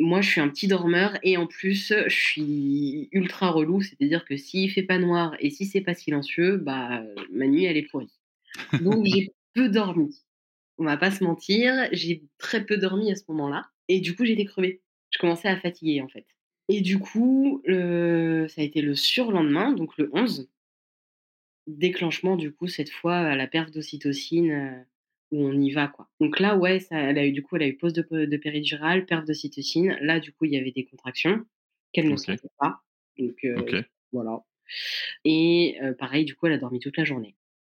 moi, je suis un petit dormeur et en plus, je suis ultra relou. C'est-à-dire que s'il fait pas noir et si c'est pas silencieux, bah, ma nuit, elle est pourrie. Donc, j'ai peu dormi. On va pas se mentir, j'ai très peu dormi à ce moment-là. Et du coup, j'étais crevée. Je commençais à fatiguer, en fait. Et du coup, ça a été le surlendemain, donc le 11. Déclenchement, du coup, cette fois, à la perte d'ocytocine euh, où on y va quoi. Donc là ouais, ça, elle a eu du coup elle a eu pause de, de péridurale, perte de cytocine. Là du coup il y avait des contractions qu'elle ne sentait pas. Donc euh, voilà. Et euh, pareil du coup elle a dormi toute la journée.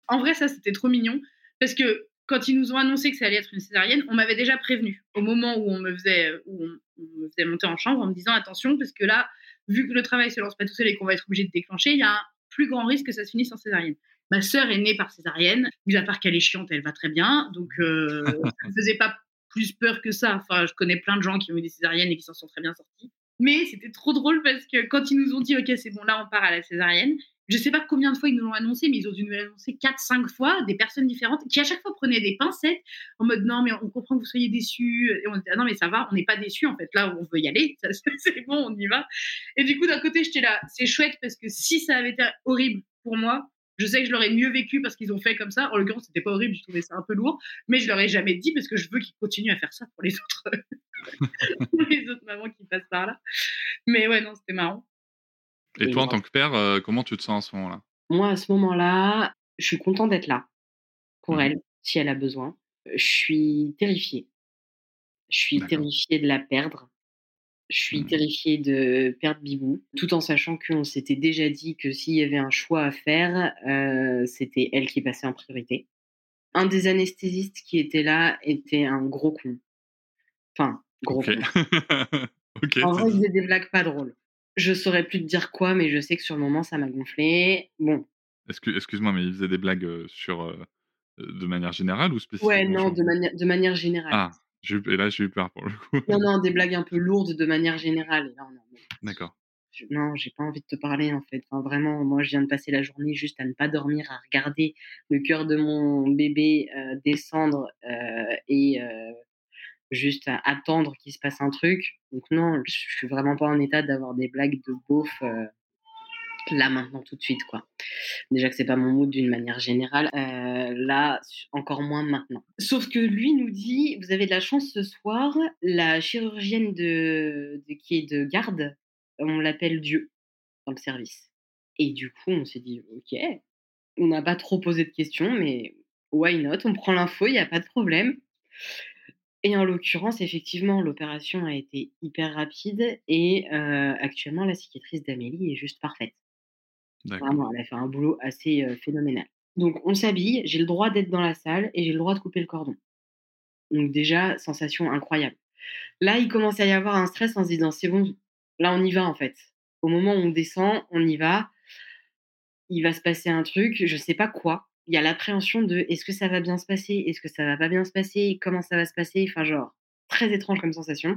En vrai ça c'était trop mignon parce que quand ils nous ont annoncé que ça allait être une césarienne, on m'avait déjà prévenu au moment où on me faisait où on, me faisait monter en chambre en me disant attention parce que là vu que le travail se lance pas tout seul et qu'on va être obligé de déclencher, il y a un plus grand risque que ça se finisse en césarienne. Ma sœur est née par césarienne, mis à part qu'elle est chiante, elle va très bien. Donc, euh, [LAUGHS] ça ne faisait pas plus peur que ça. Enfin, je connais plein de gens qui ont eu des césariennes et qui s'en sont très bien sortis. Mais c'était trop drôle parce que quand ils nous ont dit, OK, c'est bon, là, on part à la césarienne, je ne sais pas combien de fois ils nous l'ont annoncé, mais ils ont dû nous l'annoncer 4-5 fois, des personnes différentes qui à chaque fois prenaient des pincettes en mode non, mais on comprend que vous soyez déçus. Et on disait, ah non, mais ça va, on n'est pas déçus en fait. Là, on veut y aller, [LAUGHS] c'est bon, on y va. Et du coup, d'un côté, j'étais là, c'est chouette parce que si ça avait été horrible pour moi, je sais que je l'aurais mieux vécu parce qu'ils ont fait comme ça. En l'occurrence, c'était pas horrible, je trouvais ça un peu lourd, mais je leur ai jamais dit parce que je veux qu'ils continuent à faire ça pour les autres, [LAUGHS] les autres mamans qui passent par là. Mais ouais, non, c'était marrant. Et, toi, en tant que père, euh, comment tu te sens à ce moment-là? Moi, à ce moment-là, je suis content d'être là pour mmh elle, si elle a besoin. Je suis terrifiée. Je suis terrifiée de la perdre je suis mmh. terrifiée de perdre Bibou, tout en sachant qu'on s'était déjà dit que s'il y avait un choix à faire, euh, c'était elle qui passait en priorité. Un des anesthésistes qui était là était un gros con. Enfin, gros con. [LAUGHS] en vrai, il faisait des blagues pas drôles. Je saurais plus te dire quoi, mais je sais que sur le moment, ça m'a gonflé. Bon. Excuse-moi, mais il faisait des blagues euh, sur, euh, de manière générale ou spécifiquement Ouais, non, de, manière de manière générale. Ah, et là, j'ai eu peur pour le coup. Non, non, des blagues un peu lourdes de manière générale. [LAUGHS] D'accord. Non, j'ai pas envie de te parler en fait. Enfin, vraiment, moi, je viens de passer la journée juste à ne pas dormir, à regarder le cœur de mon bébé euh, descendre euh, et euh, juste à attendre qu'il se passe un truc. Donc non, je suis vraiment pas en état d'avoir des blagues de beauf là maintenant tout de suite quoi. Déjà que c'est pas mon mood d'une manière générale, euh, là encore moins maintenant. Sauf que lui nous dit, vous avez de la chance ce soir, la chirurgienne de, qui est de garde, on l'appelle Dieu dans le service. Et du coup on s'est dit ok, on n'a pas trop posé de questions, mais why not On prend l'info, il n'y a pas de problème. Et en l'occurrence, effectivement, l'opération a été hyper rapide et euh, actuellement, la cicatrice d'Amélie est juste parfaite. Elle a fait un boulot assez phénoménal. Donc, on s'habille, j'ai le droit d'être dans la salle et j'ai le droit de couper le cordon. Donc, déjà, sensation incroyable. Là, il commence à y avoir un stress en se disant c'est bon, là, on y va en fait. Au moment où on descend, on y va. Il va se passer un truc, je ne sais pas quoi. Il y a l'appréhension de est-ce que ça va bien se passer? Est-ce que ça va pas bien se passer? Comment ça va se passer? Enfin, genre, très étrange comme sensation.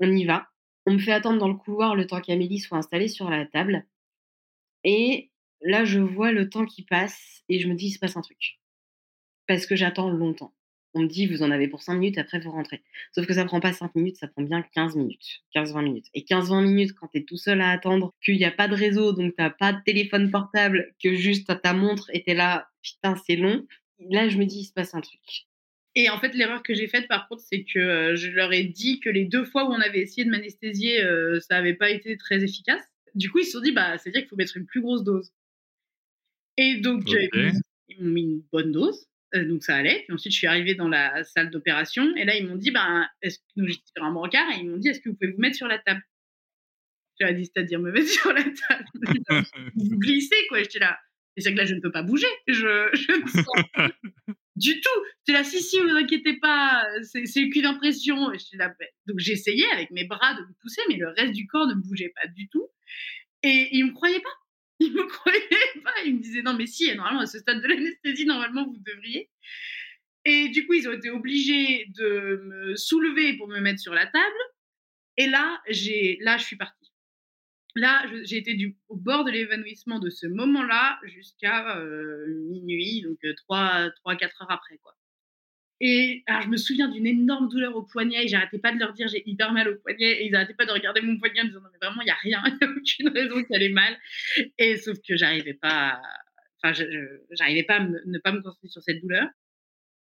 On y va. On me fait attendre dans le couloir le temps qu'Amélie soit installée sur la table. Et là, je vois le temps qui passe et je me dis, il se passe un truc. Parce que j'attends longtemps. On me dit, vous en avez pour 5 minutes, après vous rentrez. Sauf que ça prend pas 5 minutes, ça prend bien 15 minutes. 15-20 minutes. Et 15-20 minutes, quand tu es tout seul à attendre, qu'il n'y a pas de réseau, donc tu pas de téléphone portable, que juste ta montre était là, putain, c'est long. Là, je me dis, il se passe un truc. Et en fait, l'erreur que j'ai faite, par contre, c'est que euh, je leur ai dit que les deux fois où on avait essayé de m'anesthésier, euh, ça n'avait pas été très efficace. Du coup, ils se sont dit, bah, c'est-à-dire qu'il faut mettre une plus grosse dose. Et donc, euh, ils m'ont mis une bonne dose, euh, donc ça allait. Puis ensuite, je suis arrivée dans la salle d'opération, et là, ils m'ont dit, bah, est-ce que donc, j'étais sur un brancard, et ils m'ont dit, est-ce que vous pouvez vous mettre sur la table? Je leur ai dit, c'est-à-dire me mettre [LAUGHS] sur la table. vous glissez, quoi. J'étais là. Et c'est que là, je ne peux pas bouger. Je, je ne sens pas [LAUGHS] du tout. J'étais là, si, si, vous inquiétez pas, c'est qu'une impression. Là, bah, donc j'essayais avec mes bras de me pousser, mais le reste du corps ne bougeait pas du tout. Et ils me pas. [LAUGHS] Me croyaient pas. Ils me disaient, non, mais si, normalement, à ce stade de l'anesthésie, normalement, vous devriez. Et du coup, ils ont été obligés de me soulever pour me mettre sur la table. Et là, j'ai, là, je suis partie. Là, j'ai été du, au bord de l'évanouissement de ce moment-là jusqu'à euh, minuit, donc 3-4 heures après. Quoi. Et alors, je me souviens d'une énorme douleur au poignet et j'arrêtais pas de leur dire j'ai hyper mal au poignet et ils arrêtaient pas de regarder mon poignet en me disant mais vraiment il y a rien, il y a aucune raison qu'elle ait mal. Et sauf que j'arrivais pas, enfin j'arrivais pas à ne pas me concentrer sur cette douleur.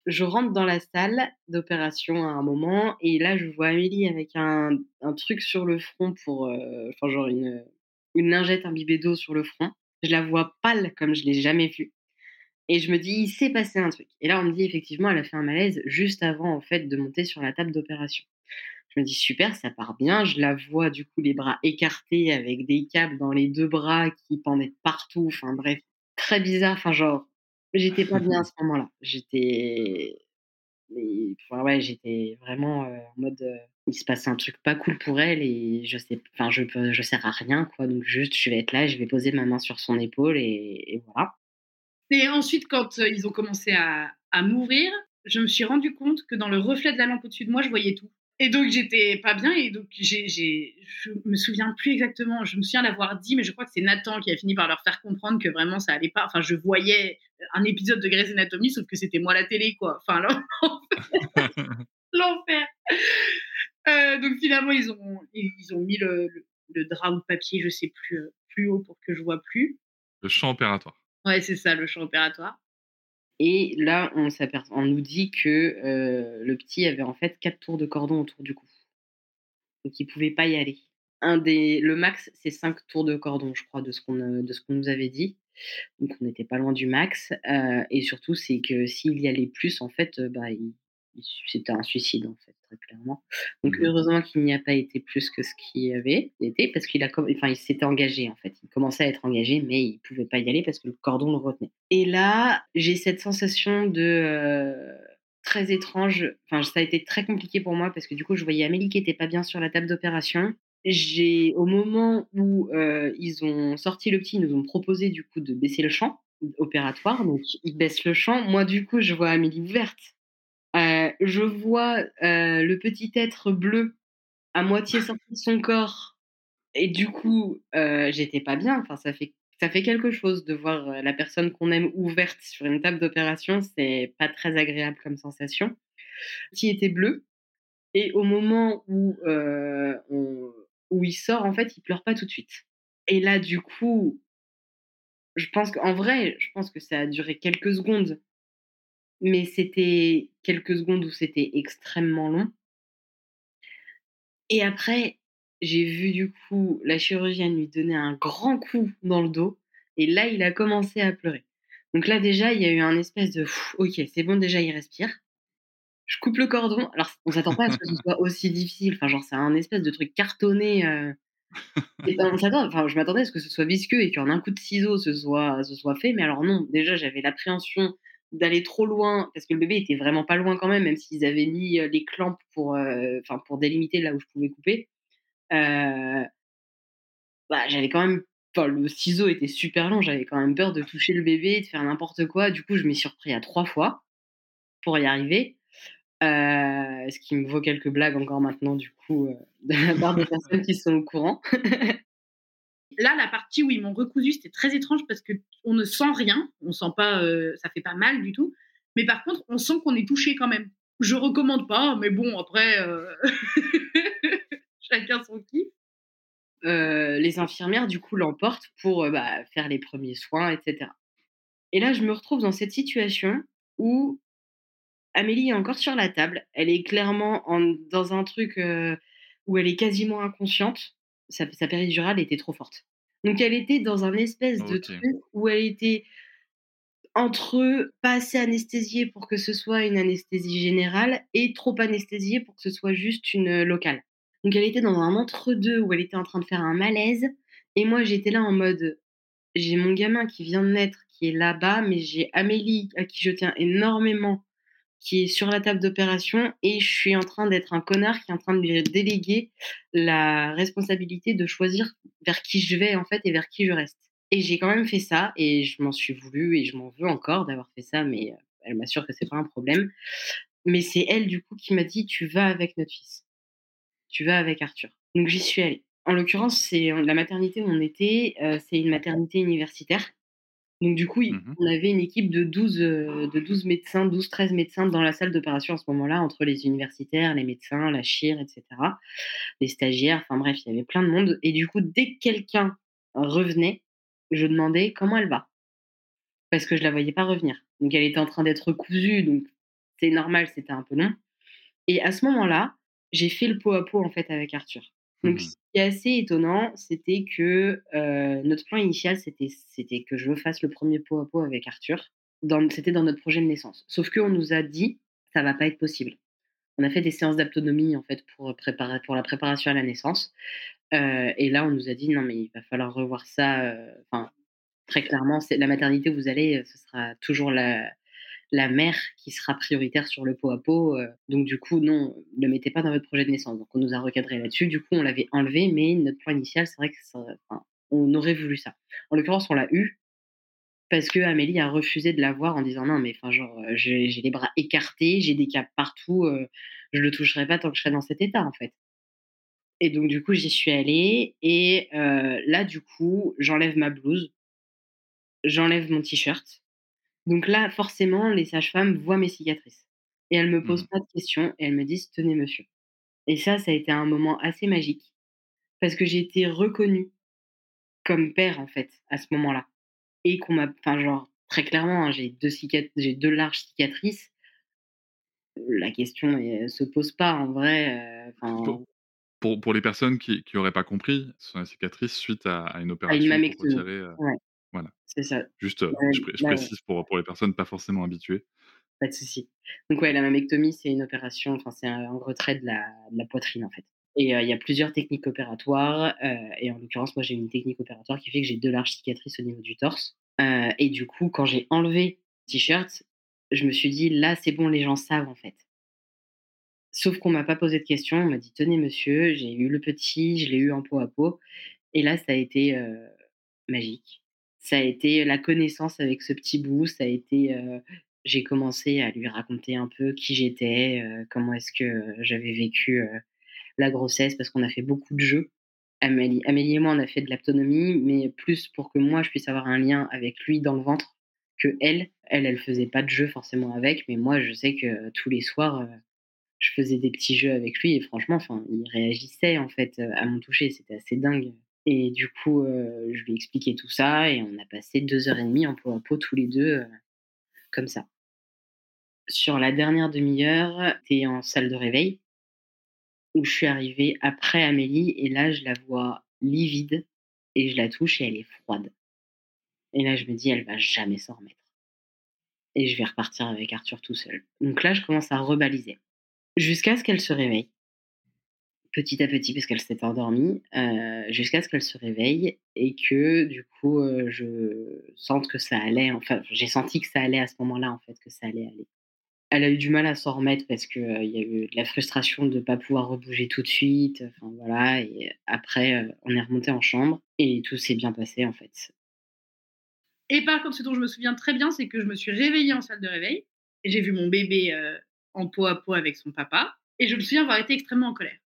Je rentre dans la salle d'opération à un moment et là je vois Amélie avec un, un truc sur le front pour, euh, genre une, une lingette imbibée d'eau sur le front. Je la vois pâle comme je l'ai jamais vue. Et je me dis, il s'est passé un truc. Et là, on me dit, effectivement, elle a fait un malaise juste avant, en fait, de monter sur la table d'opération. Je me dis, super, ça part bien. Je la vois, du coup, les bras écartés avec des câbles dans les deux bras qui pendaient partout. Enfin, bref, très bizarre. Enfin, genre, j'étais pas bien à ce [LAUGHS] moment-là. J'étais. mais, Enfin, ouais, j'étais vraiment euh, en mode. euh, il se passe un truc pas cool pour elle et je sais. Enfin, je, peux- je sers à rien, quoi. Donc, juste, je vais être là, je vais poser ma main sur son épaule et, et voilà. Et ensuite, quand euh, ils ont commencé à, à m'ouvrir, je me suis rendu compte que dans le reflet de la lampe au-dessus de moi, je voyais tout. Et donc, j'étais pas bien. Et donc, je me souviens plus exactement. Je me souviens l'avoir dit, mais je crois que c'est Nathan qui a fini par leur faire comprendre que vraiment ça allait pas. Enfin, je voyais un épisode de Grey's Anatomy, sauf que c'était moi la télé, quoi. Enfin, [LAUGHS] l'enfer. Euh, donc, finalement, ils ont, ils ont mis le, drap ou le papier, je sais plus, euh, plus haut pour que je vois plus. Le champ opératoire. Ouais, c'est ça, le champ opératoire. Et là, on, on nous dit que le petit avait en fait quatre tours de cordon autour du cou. Donc il pouvait pas y aller. Un des, le max, c'est cinq tours de cordon, je crois, de ce qu'on nous avait dit. Donc on n'était pas loin du max. Et surtout, c'est que s'il y allait plus, en fait, bah, c'était un suicide, en fait, très clairement. Donc Mhm. heureusement qu'il n'y a pas été plus que ce qu'il avait été, parce qu'il a, enfin, il s'était engagé, en fait. Il commençait à être engagé, mais il pouvait pas y aller parce que le cordon le retenait. Et là, j'ai cette sensation de euh, très étrange. Enfin, ça a été très compliqué pour moi parce que du coup, je voyais Amélie qui était pas bien sur la table d'opération. J'ai, au moment où euh, ils ont sorti le petit, ils nous ont proposé du coup de baisser le champ opératoire. Donc, ils baissent le champ. Moi, du coup, je vois Amélie ouverte. Euh, je vois euh, le petit être bleu à moitié sorti de son corps. Et du coup, euh, j'étais pas bien. Enfin, ça fait ça fait quelque chose de voir la personne qu'on aime ouverte sur une table d'opération. C'est pas très agréable comme sensation. Qui était bleu. Et au moment où, on- où il sort, en fait, il pleure pas tout de suite. Et là, du coup, je pense qu'en vrai, je pense que ça a duré quelques secondes. Mais c'était quelques secondes où c'était extrêmement long. Et après, j'ai vu du coup la chirurgienne lui donner un grand coup dans le dos. Et là, il a commencé à pleurer. Donc là, déjà, il y a eu un espèce de ok, c'est bon, déjà, il respire. Je coupe le cordon. Alors, on s'attend pas à ce que ce soit aussi difficile. Enfin, genre, c'est un espèce de truc cartonné. euh, et ben, enfin, je m'attendais à ce que ce soit visqueux et qu'en un coup de ciseau, ce soit, ce soit fait. Mais alors, non, déjà, j'avais l'appréhension d'aller trop loin parce que le bébé était vraiment pas loin quand même, même s'ils avaient mis les clampes pour, euh, pour délimiter là où je pouvais couper. Euh, bah, j'avais quand même. Enfin, le ciseau était super long, j'avais quand même peur de toucher le bébé, de faire n'importe quoi. Du coup, je m'y suis repris à trois fois pour y arriver. Euh, ce qui me vaut quelques blagues encore maintenant, du coup, euh, de la part des [LAUGHS] personnes qui sont au courant. [LAUGHS] Là, la partie où ils m'ont recousu, c'était très étrange parce que on ne sent rien, on sent pas, euh, ça fait pas mal du tout. Mais par contre, on sent qu'on est touché quand même. Je recommande pas, mais bon, après, euh, [LAUGHS] chacun son kiff. Euh, les infirmières, du coup, l'emportent pour bah, faire les premiers soins, etc. Et là, je me retrouve dans cette situation où Amélie est encore sur la table. Elle est clairement en, dans un truc où elle est quasiment inconsciente. Sa, sa péridurale était trop forte. Donc elle était dans un espèce de truc où elle était entre pas assez anesthésiée pour que ce soit une anesthésie générale et trop anesthésiée pour que ce soit juste une euh, locale. Donc elle était dans un entre-deux où elle était en train de faire un malaise et moi j'étais là en mode j'ai mon gamin qui vient de naître qui est là-bas mais j'ai Amélie à qui je tiens énormément qui est sur la table d'opération et je suis en train d'être un connard qui est en train de lui déléguer la responsabilité de choisir vers qui je vais en fait et vers qui je reste. Et j'ai quand même fait ça et je m'en suis voulu et je m'en veux encore d'avoir fait ça, mais euh, elle m'assure que c'est pas un problème. Mais c'est elle du coup qui m'a dit tu vas avec notre fils, tu vas avec Arthur. Donc j'y suis allée. En l'occurrence, c'est la maternité où on était, euh, c'est une maternité universitaire. Donc du coup, Mhm. on avait une équipe de 12, euh, de 12 médecins, 12-13 médecins dans la salle d'opération à ce moment-là, entre les universitaires, les médecins, la chire, etc. Les stagiaires, enfin bref, il y avait plein de monde. Et du coup, dès que quelqu'un revenait, je demandais comment elle va. Parce que je la voyais pas revenir. Donc elle était en train d'être cousue, donc c'est normal, c'était un peu long. Et à ce moment-là, j'ai fait le pot à pot en fait avec Arthur. Donc Mhm. ce qui est assez étonnant, c'était que euh, notre plan initial, c'était que je fasse le premier pot à pot avec Arthur. C'était dans notre projet de naissance. Sauf qu'on nous a dit, ça va pas être possible. On a fait des séances d'autonomie en fait pour préparer pour la préparation à la naissance. Euh, et là, on nous a dit non mais il va falloir revoir ça. euh, Enfin, très clairement, la maternité vous allez, ce sera toujours la la mère qui sera prioritaire sur le pot à pot. euh, donc du coup, non, ne le mettez pas dans votre projet de naissance. Donc on nous a recadré là-dessus. Du coup, on l'avait enlevé, mais notre plan initial, c'est vrai que ça, on aurait voulu ça. En l'occurrence, on l'a eu parce que Amélie a refusé de l'avoir en disant non, mais enfin genre euh, j'ai j'ai les bras écartés, j'ai des capes partout, euh, je le toucherai pas tant que je serai dans cet état en fait. Et donc du coup, j'y suis allée et euh, là du coup, j'enlève ma blouse, j'enlève mon t-shirt. Donc là, forcément, les sages-femmes voient mes cicatrices et elles me posent Mhm. pas de questions et elles me disent tenez monsieur. Et ça, ça a été un moment assez magique parce que j'ai été reconnue comme père en fait à ce moment-là et qu'on m'a, enfin genre très clairement, hein, j'ai deux j'ai deux larges cicatrices. La question ne se pose pas en vrai. euh, Pour, les personnes qui n'auraient pas compris, ce sont des cicatrices suite à, à une à opération une pour mammectomie. retirer. euh, Ouais, voilà. c'est ça. Juste, je, précise pour, pour les personnes pas forcément habituées. Pas de souci. Donc ouais, la mammectomie, c'est une opération, enfin c'est un, un retrait de la, de la poitrine en fait. Et euh, il y a plusieurs techniques opératoires. euh, et en l'occurrence, moi j'ai une technique opératoire qui fait que j'ai deux larges cicatrices au niveau du torse. Euh, et du coup, quand j'ai enlevé le t-shirt, je me suis dit là c'est bon, les gens savent en fait. Sauf qu'on m'a pas posé de questions. On m'a dit tenez monsieur, j'ai eu le petit, je l'ai eu en peau à peau. Et là, ça a été magique. Ça a été la connaissance avec ce petit bout. Ça a été. j'ai commencé à lui raconter un peu qui j'étais, comment est-ce que j'avais vécu la grossesse, parce qu'on a fait beaucoup de jeux. Amélie, Amélie et moi, on a fait de l'autonomie, mais plus pour que moi, je puisse avoir un lien avec lui dans le ventre que elle. Elle, elle faisait pas de jeu forcément avec, mais moi, je sais que tous les soirs, je faisais des petits jeux avec lui et franchement, il réagissait en fait à mon toucher, c'était assez dingue. Et du coup, euh, je lui ai expliqué tout ça et on a passé deux heures et demie en peau à peau tous les deux, euh, comme ça. Sur la dernière demi-heure, t'es en salle de réveil où je suis arrivée après Amélie et là, je la vois livide et je la touche et elle est froide. Et là, je me dis, elle va jamais s'en remettre. Et je vais repartir avec Arthur tout seul. Donc là, je commence à rebaliser jusqu'à ce qu'elle se réveille, petit à petit, parce qu'elle s'était endormie, euh, jusqu'à ce qu'elle se réveille et que du coup, euh, je sente que ça allait. Enfin, j'ai senti que ça allait à ce moment-là, en fait, que ça allait aller. Elle a eu du mal à s'en remettre parce qu'il il y a eu de la frustration de ne pas pouvoir rebouger tout de suite. Enfin voilà. Et après, euh, on est remonté en chambre et tout s'est bien passé en fait. Et par contre, ce dont je me souviens très bien, c'est que je me suis réveillée en salle de réveil et j'ai vu mon bébé euh, en peau à peau avec son papa. Et je me souviens avoir été extrêmement en colère.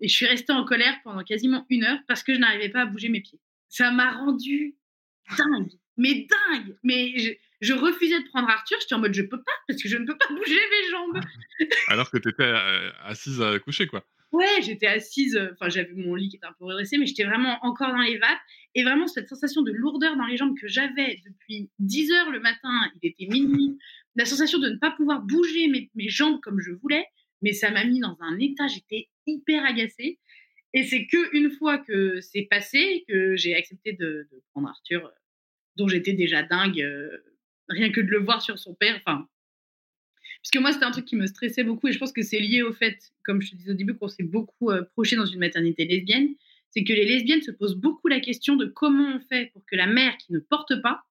Et je suis restée en colère pendant quasiment une heure parce que je n'arrivais pas à bouger mes pieds. Ça m'a rendu dingue, mais dingue. Mais je, je refusais de prendre Arthur. J'étais en mode je peux pas parce que je ne peux pas [LAUGHS] bouger mes jambes. [LAUGHS] Alors que tu étais assise à coucher, quoi. Ouais, j'étais assise, euh, enfin j'avais mon lit qui était un peu redressé, mais j'étais vraiment encore dans les vapes. Et vraiment cette sensation de lourdeur dans les jambes que j'avais depuis 10 heures le matin, il était minuit, la sensation de ne pas pouvoir bouger mes, mes jambes comme je voulais, mais ça m'a mis dans un état, j'étais hyper agacée. Et c'est que une fois que c'est passé que j'ai accepté de, prendre Arthur, euh, dont j'étais déjà dingue, euh, rien que de le voir sur son père. Enfin, parce que moi, c'était un truc qui me stressait beaucoup et je pense que c'est lié au fait, comme je te disais au début, qu'on s'est beaucoup euh, projeté dans une maternité lesbienne. C'est que les lesbiennes se posent beaucoup la question de comment on fait pour que la mère qui ne porte pas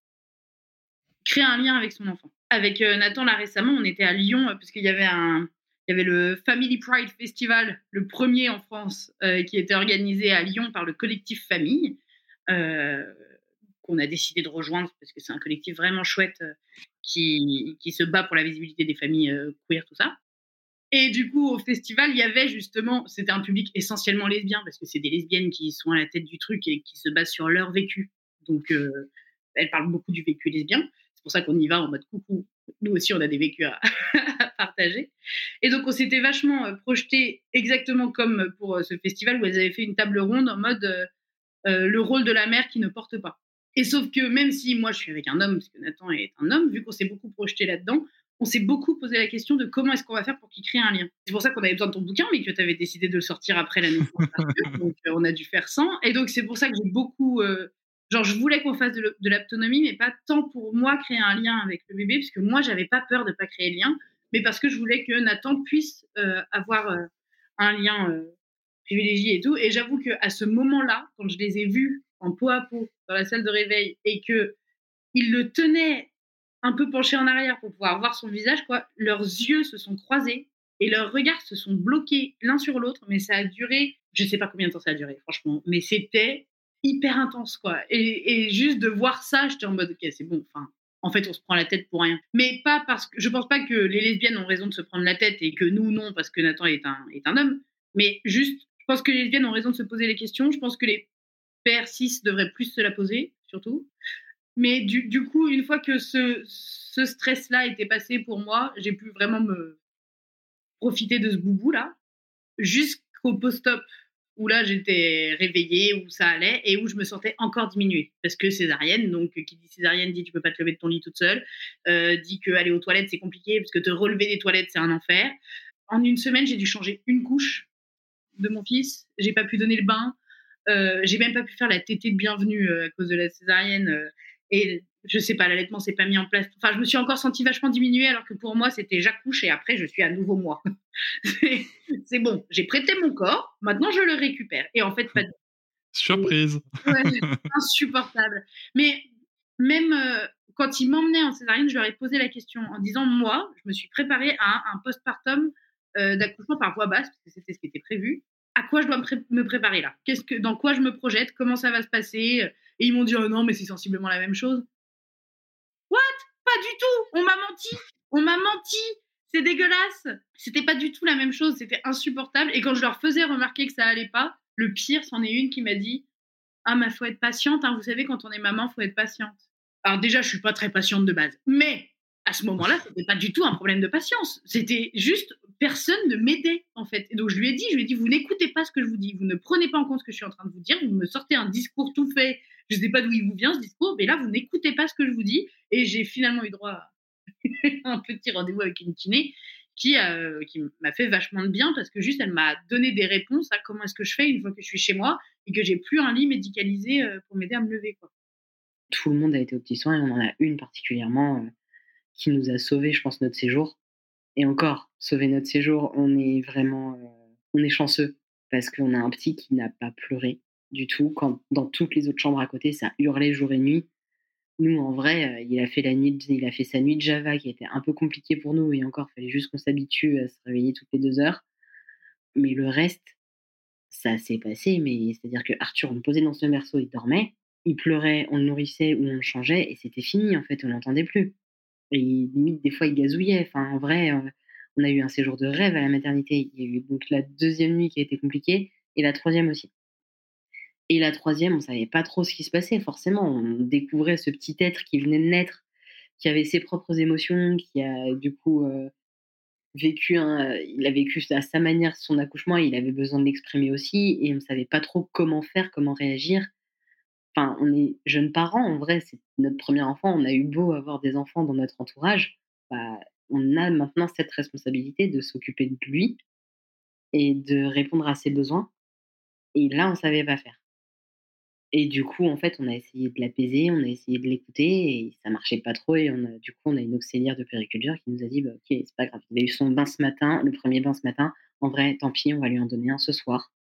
crée un lien avec son enfant. Avec euh, Nathan, là récemment, on était à Lyon parce qu'il y avait un, il y avait le Family Pride Festival, le premier en France, euh, qui était organisé à Lyon par le collectif Famille, euh, qu'on a décidé de rejoindre parce que c'est un collectif vraiment chouette euh, qui, qui, se bat pour la visibilité des familles queer, tout ça. Et du coup, au festival, il y avait justement, c'était un public essentiellement lesbien parce que c'est des lesbiennes qui sont à la tête du truc et qui se basent sur leur vécu. Donc, elles parlent beaucoup du vécu lesbien. C'est pour ça qu'on y va en mode coucou. Nous aussi, on a des vécus [LAUGHS] à, partager. Et donc, on s'était vachement euh, projeté exactement comme pour euh, ce festival où elles avaient fait une table ronde en mode euh, le rôle de la mère qui ne porte pas. Et sauf que même si moi, je suis avec un homme, parce que Nathan est un homme, vu qu'on s'est beaucoup projeté là-dedans, on s'est beaucoup posé la question de comment est-ce qu'on va faire pour qu'il crée un lien. C'est pour ça qu'on avait besoin de ton bouquin, mais que tu avais décidé de le sortir après la naissance. donc, on a dû faire sans. Et donc, c'est pour ça que j'ai beaucoup. Genre, je voulais qu'on fasse de, l'autonomie, mais pas tant pour moi créer un lien avec le bébé, parce que moi, j'avais pas peur de pas créer le lien, mais parce que je voulais que Nathan puisse euh, avoir euh, un lien euh, privilégié et tout. Et j'avoue qu'à ce moment-là, quand je les ai vus en peau à peau dans la salle de réveil et que il le tenait un peu penché en arrière pour pouvoir voir son visage, quoi, leurs yeux se sont croisés et leurs regards se sont bloqués l'un sur l'autre, mais ça a duré, je sais pas combien de temps ça a duré, franchement, mais c'était hyper intense, quoi. Et, juste de voir ça, j'étais en mode, ok, c'est bon, enfin, en fait, on se prend la tête pour rien. Mais pas parce que, je pense pas que les lesbiennes ont raison de se prendre la tête et que nous, non, parce que Nathan est un, est un homme, mais juste, je pense que les lesbiennes ont raison de se poser les questions, je pense que les pères cis devraient plus se la poser, surtout. Mais du, du, coup, une fois que ce, ce stress-là était passé pour moi, j'ai pu vraiment me profiter de ce boubou-là, jusqu'au post-op où là j'étais réveillée, où ça allait et où je me sentais encore diminuée. Parce que césarienne, donc qui dit césarienne dit tu peux pas te lever de ton lit toute seule, euh, dit que aller aux toilettes c'est compliqué parce que te relever des toilettes c'est un enfer. En une semaine, j'ai dû changer une couche de mon fils, j'ai pas pu donner le bain, euh, j'ai même pas pu faire la tétée de bienvenue euh, à cause de la césarienne. Et je sais pas, l'allaitement s'est pas mis en place. Enfin, je me suis encore sentie vachement diminuée alors que pour moi, c'était j'accouche et après, je suis à nouveau moi. [LAUGHS] c'est bon, j'ai prêté mon corps, maintenant je le récupère. Et en fait, pas de... [LAUGHS] Surprise ouais, [LAUGHS] insupportable. Mais même euh, quand ils m'emmenaient en césarienne, je leur ai posé la question en disant Moi, je me suis préparée à un postpartum euh, d'accouchement par voie basse, parce que c'était ce qui était prévu. À quoi je dois me, pré me préparer là? Qu'est-ce que, Dans quoi je me projette? Comment ça va se passer? Et ils m'ont dit Oh non, mais c'est sensiblement la même chose. What? Pas du tout On m'a menti On m'a menti C'est dégueulasse C'était pas du tout la même chose, c'était insupportable. Et quand je leur faisais remarquer que ça allait pas, le pire, c'en est une qui m'a dit Ah, mais faut être patiente, hein. vous savez, quand on est maman, faut être patiente. Alors, déjà, je suis pas très patiente de base, mais à ce moment-là, c'était pas du tout un problème de patience. C'était juste personne ne m'aidait, en fait. Et donc, je lui ai dit Je lui ai dit Vous n'écoutez pas ce que je vous dis, vous ne prenez pas en compte ce que je suis en train de vous dire, vous me sortez un discours tout fait je ne sais pas d'où il vous vient ce discours, mais là, vous n'écoutez pas ce que je vous dis. Et j'ai finalement eu droit à [LAUGHS] un petit rendez-vous avec une kiné qui, euh, qui m'a fait vachement de bien parce que juste, elle m'a donné des réponses à comment est-ce que je fais une fois que je suis chez moi et que j'ai plus un lit médicalisé euh, pour m'aider à me lever. Tout le monde a été au petit soin et on en a une particulièrement euh, qui nous a sauvé, je pense, notre séjour. Et encore, sauver notre séjour, on est vraiment, on est chanceux parce qu'on a un petit qui n'a pas pleuré du tout. Quand dans toutes les autres chambres à côté, ça hurlait jour et nuit. Nous, en vrai, euh, il a fait la nuit, il a fait sa nuit de Java qui était un peu compliquée pour nous et encore, fallait juste qu'on s'habitue à se réveiller toutes les deux heures. Mais le reste, ça s'est passé. Mais c'est-à-dire que Arthur, on le posait dans son berceau, il dormait, il pleurait, on le nourrissait ou on le changeait et c'était fini en fait, on l'entendait plus. Et limite, des fois, il gazouillait. En vrai, euh, on a eu un séjour de rêve à la maternité. Il y a eu donc la deuxième nuit qui a été compliquée et la troisième aussi. Et la troisième, on savait pas trop ce qui se passait, forcément. On découvrait ce petit être qui venait de naître, qui avait ses propres émotions, qui a du coup euh, vécu, un, il a vécu à sa manière son accouchement, il avait besoin de l'exprimer aussi, et on ne savait pas trop comment faire, comment réagir. Enfin, on est jeunes parents, en vrai, c'est notre premier enfant. On a eu beau avoir des enfants dans notre entourage, bah, on a maintenant cette responsabilité de s'occuper de lui et de répondre à ses besoins. Et là, on savait pas faire. Et du coup, en fait, on a essayé de l'apaiser, on a essayé de l'écouter et ça marchait pas trop. Et on a, du coup, on a une auxiliaire de périculture qui nous a dit bah, Ok, c'est pas grave. Il a eu son bain ce matin, le premier bain ce matin. En vrai, tant pis, on va lui en donner un ce soir.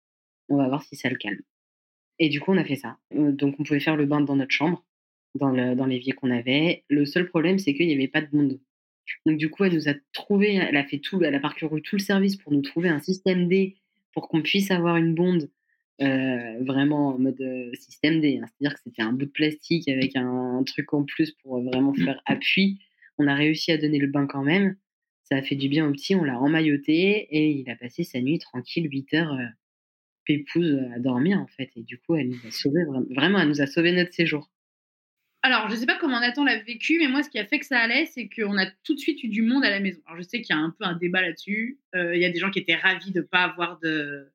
On va voir si ça le calme. Et du coup, on a fait ça. Euh, donc, on pouvait faire le bain dans notre chambre, dans, l'évier qu'on avait. Le seul problème, c'est qu'il n'y avait pas de bonde. Donc, du coup, elle nous a trouvé, elle a fait tout, elle a parcouru tout le service pour nous trouver un système D pour qu'on puisse avoir une bonde euh, vraiment en mode euh, système D. Hein. C'est-à-dire que c'était un bout de plastique avec un, truc en plus pour vraiment mmh. faire appui. On a réussi à donner le bain quand même. Ça a fait du bien au petit, on l'a emmailloté et il a passé sa nuit tranquille, 8 heures, euh, pépouse à dormir en fait. Et du coup, elle nous a sauvé, vraiment, elle nous a sauvé notre séjour. Alors, je ne sais pas comment Nathan l'a vécu, mais moi, ce qui a fait que ça allait, c'est qu'on a tout de suite eu du monde à la maison. Alors, je sais qu'il y a un peu un débat là-dessus. Il y a des gens qui étaient ravis de ne pas avoir de,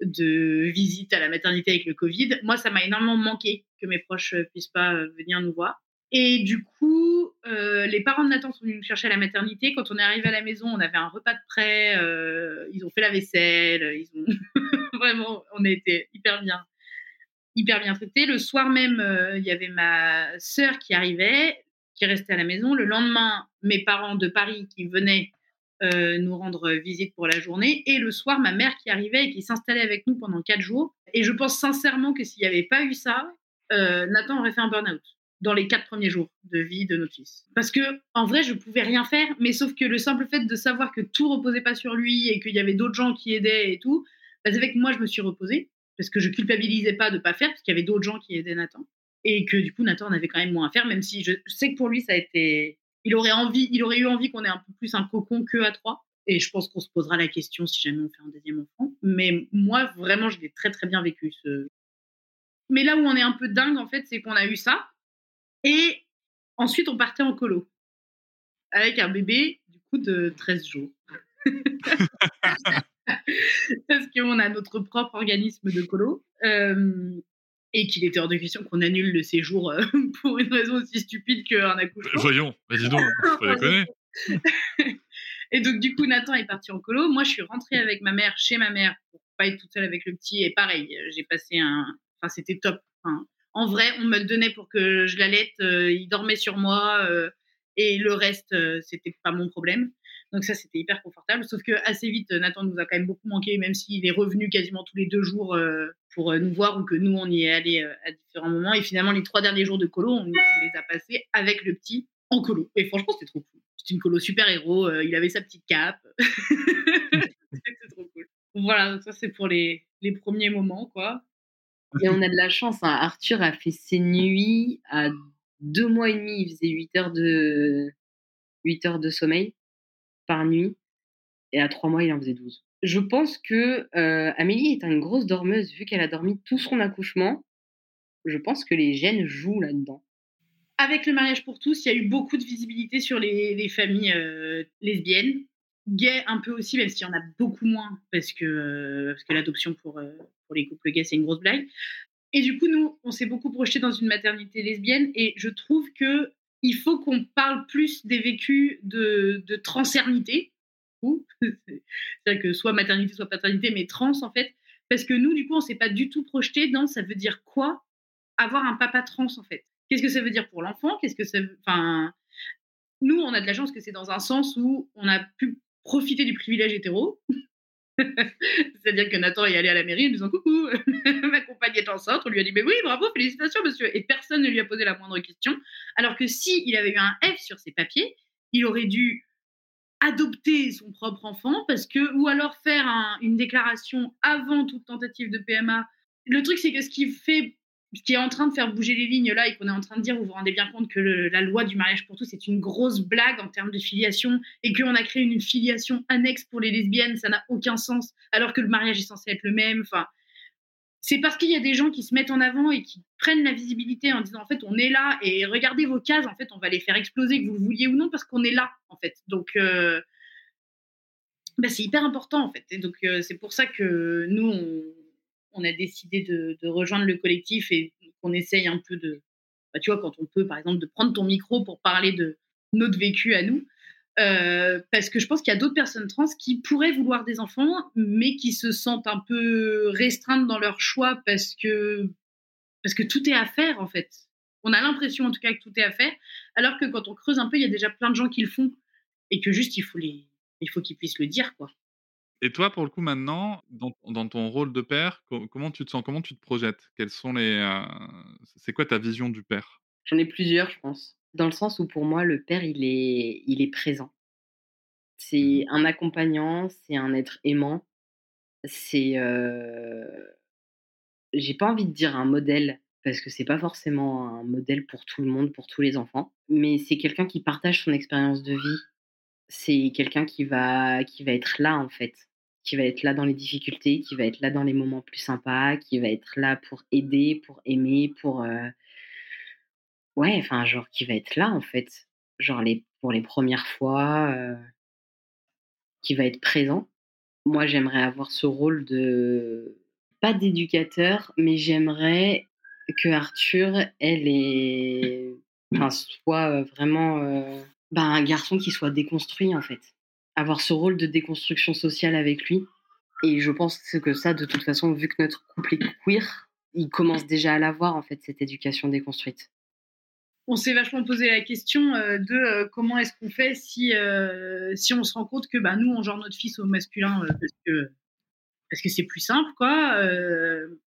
de visite à la maternité avec le Covid. Moi, ça m'a énormément manqué que mes proches euh, puissent pas euh, venir nous voir. Et du coup, euh, les parents de Nathan sont venus nous chercher à la maternité. Quand on est arrivé à la maison, on avait un repas de prêt. ils ont fait la vaisselle. Ils ont [LAUGHS] vraiment, on a été hyper bien, hyper bien traités. Le soir même, il y avait ma sœur qui arrivait, qui restait à la maison. Le lendemain, mes parents de Paris qui venaient euh, nous rendre visite pour la journée. Et le soir, ma mère qui arrivait et qui s'installait avec nous pendant quatre jours. Et je pense sincèrement que s'il n'y avait pas eu ça, euh, Nathan aurait fait un burn-out dans les quatre premiers jours de vie de notre fils. Parce que en vrai, je pouvais rien faire, mais sauf que le simple fait de savoir que tout reposait pas sur lui et qu'il y avait d'autres gens qui aidaient et tout, bah, c'est que moi je me suis reposée parce que je culpabilisais pas de pas faire parce qu'il y avait d'autres gens qui aidaient Nathan et que du coup Nathan en avait quand même moins à faire, même si je sais que pour lui ça a été il aurait eu envie qu'on ait un peu plus un cocon que à trois. Et je pense qu'on se posera la question si jamais on fait un deuxième enfant. Mais moi, vraiment, je l'ai très très bien vécu. Ce... Mais là où on est un peu dingue, en fait, c'est qu'on a eu ça. Et ensuite, on partait en colo. Avec un bébé, du coup, de 13 jours. [LAUGHS] Parce qu'on a notre propre organisme de colo. Euh, et qu'il était hors de question qu'on annule le séjour euh, [LAUGHS] pour une raison aussi stupide qu'un accouchement. Voyons, mais dis donc, faut déconner. [LAUGHS] et donc, du coup, Nathan est parti en colo. Moi, je suis rentrée avec ma mère chez ma mère pour pas être toute seule avec le petit. Et pareil, j'ai passé un. Enfin, c'était top. en vrai, on me le donnait pour que je l'allaite. Euh, il dormait sur moi. Euh, et le reste, c'était pas mon problème. Donc ça, c'était hyper confortable. Sauf que assez vite, Nathan nous a quand même beaucoup manqué, même s'il est revenu quasiment tous les deux jours euh, pour euh, nous voir ou que nous, on y est allé euh, à différents moments. Et finalement, les trois derniers jours de colo, on, les a passés avec le petit en colo. Et franchement, c'était trop cool. C'était une colo super héros. il avait sa petite cape. [LAUGHS] c'était trop cool. Voilà, ça c'est pour les, les premiers moments, quoi. Et on a de la chance. Hein. Arthur a fait ses nuits à deux mois et demi. Il faisait 8 heures de, 8 heures de sommeil par nuit. Et à trois mois, il en faisait 12. Je pense que euh, Amélie est une grosse dormeuse, vu qu'elle a dormi tout son accouchement. Je pense que les gènes jouent là-dedans. Avec le mariage pour tous, il y a eu beaucoup de visibilité sur les, familles euh, lesbiennes. Gays un peu aussi, même s'il y en a beaucoup moins, parce que, euh, que l'adoption pour, pour les couples gays, c'est une grosse blague. Et du coup, nous, on s'est beaucoup projeté dans une maternité lesbienne, et je trouve que il faut qu'on parle plus des vécus de, de transernité, [LAUGHS] c'est-à-dire que soit maternité, soit paternité, mais trans en fait, parce que nous, du coup, on s'est pas du tout projeté dans ça veut dire quoi avoir un papa trans en fait. Qu'est-ce que ça veut dire pour l'enfant? Qu'est-ce que nous, on a de la chance que c'est dans un sens où on a pu profiter du privilège hétéro, [LAUGHS] C'est-à-dire que Nathan est allé à la mairie en disant coucou, [LAUGHS] ma compagne est enceinte. On lui a dit mais oui, bravo, félicitations monsieur. Et personne ne lui a posé la moindre question. Alors que si il avait eu un F sur ses papiers, il aurait dû adopter son propre enfant parce que ou alors faire une déclaration avant toute tentative de PMA. Le truc c'est que ce qui fait qui est en train de faire bouger les lignes là et qu'on est en train de dire, vous vous rendez bien compte que la loi du mariage pour tous c'est une grosse blague en termes de filiation et qu'on a créé une filiation annexe pour les lesbiennes, ça n'a aucun sens alors que le mariage est censé être le même. C'est parce qu'il y a des gens qui se mettent en avant et qui prennent la visibilité en disant en fait on est là et regardez vos cases, en fait on va les faire exploser que vous le vouliez ou non parce qu'on est là en fait. Donc euh, bah, c'est hyper important en fait. Donc euh, c'est pour ça que nous on on a décidé de, rejoindre le collectif et qu'on essaye un peu de, bah, tu vois, quand on peut, par exemple, de prendre ton micro pour parler de notre vécu à nous. Euh, parce que je pense qu'il y a d'autres personnes trans qui pourraient vouloir des enfants, mais qui se sentent un peu restreintes dans leur choix parce que, parce que tout est à faire, en fait. On a l'impression, en tout cas, que tout est à faire, alors que quand on creuse un peu, il y a déjà plein de gens qui le font et que juste, il faut, les, il faut qu'ils puissent le dire, quoi. Et toi, pour le coup, maintenant, dans, dans ton rôle de père, comment tu te sens Comment tu te projettes? Quels sont les euh, C'est quoi ta vision du père? J'en ai plusieurs, je pense. Dans le sens où pour moi, le père, il est, il est présent. C'est un accompagnant, c'est un être aimant, c'est. Euh... J'ai pas envie de dire un modèle, parce que c'est pas forcément un modèle pour tout le monde, pour tous les enfants, mais c'est quelqu'un qui partage son expérience de vie. C'est quelqu'un qui va, qui va être là, en fait. Qui va être là dans les difficultés, qui va être là dans les moments plus sympas, qui va être là pour aider, pour aimer, pour. Euh... Ouais, enfin, genre, qui va être là, en fait. Genre, pour les premières fois. Euh qui va être présent. Moi, j'aimerais avoir ce rôle de pas d'éducateur, mais j'aimerais que Arthur, elle est, soit vraiment euh, bah, un garçon qui soit déconstruit en fait. Avoir ce rôle de déconstruction sociale avec lui. Et je pense que ça, de toute façon, vu que notre couple est queer, il commence déjà à l'avoir en fait cette éducation déconstruite on s'est vachement posé la question euh, de euh, comment est-ce qu'on fait si, euh, si on se rend compte que bah, nous, on genre notre fils au masculin parce que parce que c'est plus simple, quoi.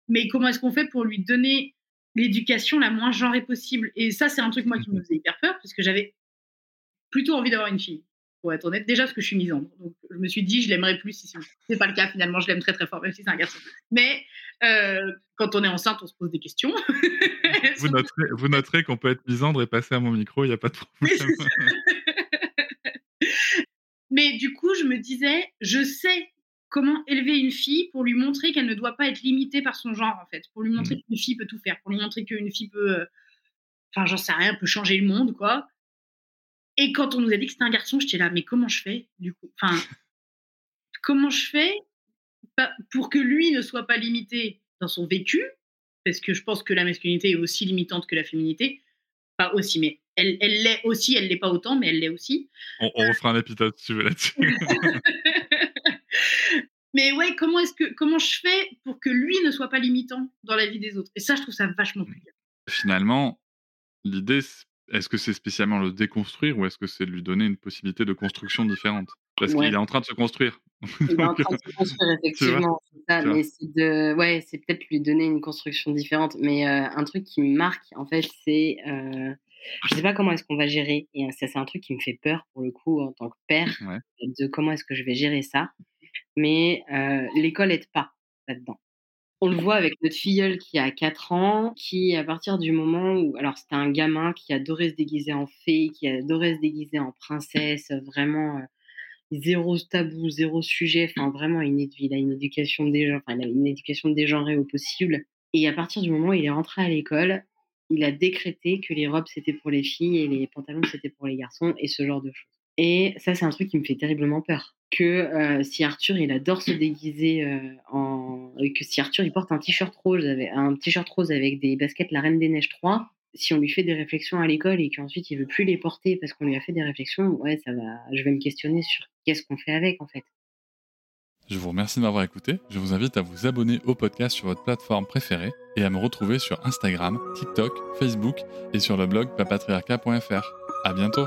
mais comment est-ce qu'on fait pour lui donner l'éducation la moins genrée possible? Et ça, c'est un truc, moi, qui me faisait hyper peur parce que j'avais plutôt envie d'avoir une fille, pour être honnête. Déjà, parce que je suis misandre. Donc, je me suis dit, je l'aimerais plus si c'est pas le cas, finalement. Je l'aime très, très fort, même si c'est un garçon. Mais quand on est enceinte, on se pose des questions. [LAUGHS] vous, noterez, vous noterez qu'on peut être misandre et passer à mon micro, il n'y a pas de problème. [LAUGHS] Mais du coup, je me disais, je sais comment élever une fille pour lui montrer qu'elle ne doit pas être limitée par son genre, en fait. Pour lui montrer mmh. qu'une fille peut tout faire, pour lui montrer qu'une fille peut. Euh, enfin, j'en sais rien, peut changer le monde, quoi. Et quand on nous a dit que c'était un garçon, j'étais là, mais comment je fais, du coup? Enfin, comment je fais pour que lui ne soit pas limité dans son vécu, parce que je pense que la masculinité est aussi limitante que la féminité. Pas aussi, mais elle, elle l'est aussi, elle l'est pas autant, mais elle l'est aussi. On, on refera un épisode si tu veux là-dessus. [LAUGHS] mais ouais, comment est-ce que comment je fais pour que lui ne soit pas limitant dans la vie des autres? Et ça, je trouve ça vachement plus Finalement, l'idée, est-ce que c'est spécialement le déconstruire ou est-ce que c'est lui donner une possibilité de construction différente? Parce qu'il est en train de se construire. Il est en [LAUGHS] train de se construire, effectivement. Ça, mais c'est de, ouais, c'est peut-être lui donner une construction différente. Mais euh, un truc qui me marque, en fait, c'est, euh, je sais pas comment est-ce qu'on va gérer. Et ça, c'est un truc qui me fait peur pour le coup en tant que père, de comment est-ce que je vais gérer ça. Mais euh, l'école aide pas là-dedans. On le voit avec notre filleule qui a 4 ans, qui, à partir du moment où. Alors, c'était un gamin qui adorait se déguiser en fée, qui adorait se déguiser en princesse, vraiment euh, zéro tabou, zéro sujet. Enfin, vraiment, il a une éducation, déjà, enfin, il a une éducation dégenrée au possible. Et à partir du moment où il est rentré à l'école, il a décrété que les robes c'était pour les filles et les pantalons c'était pour les garçons et ce genre de choses. Et ça, c'est un truc qui me fait terriblement peur. Que euh, si Arthur, il adore se déguiser euh, en. que si Arthur, il porte un t-shirt rose, avec, un t-shirt rose avec des baskets La Reine des Neiges 3, si on lui fait des réflexions à l'école et qu'ensuite il veut plus les porter parce qu'on lui a fait des réflexions, ouais, ça va. Je vais me questionner sur qu'est-ce qu'on fait avec, en fait. Je vous remercie de m'avoir écouté. Je vous invite à vous abonner au podcast sur votre plateforme préférée et à me retrouver sur Instagram, TikTok, Facebook et sur le blog papatriarca.fr. À bientôt!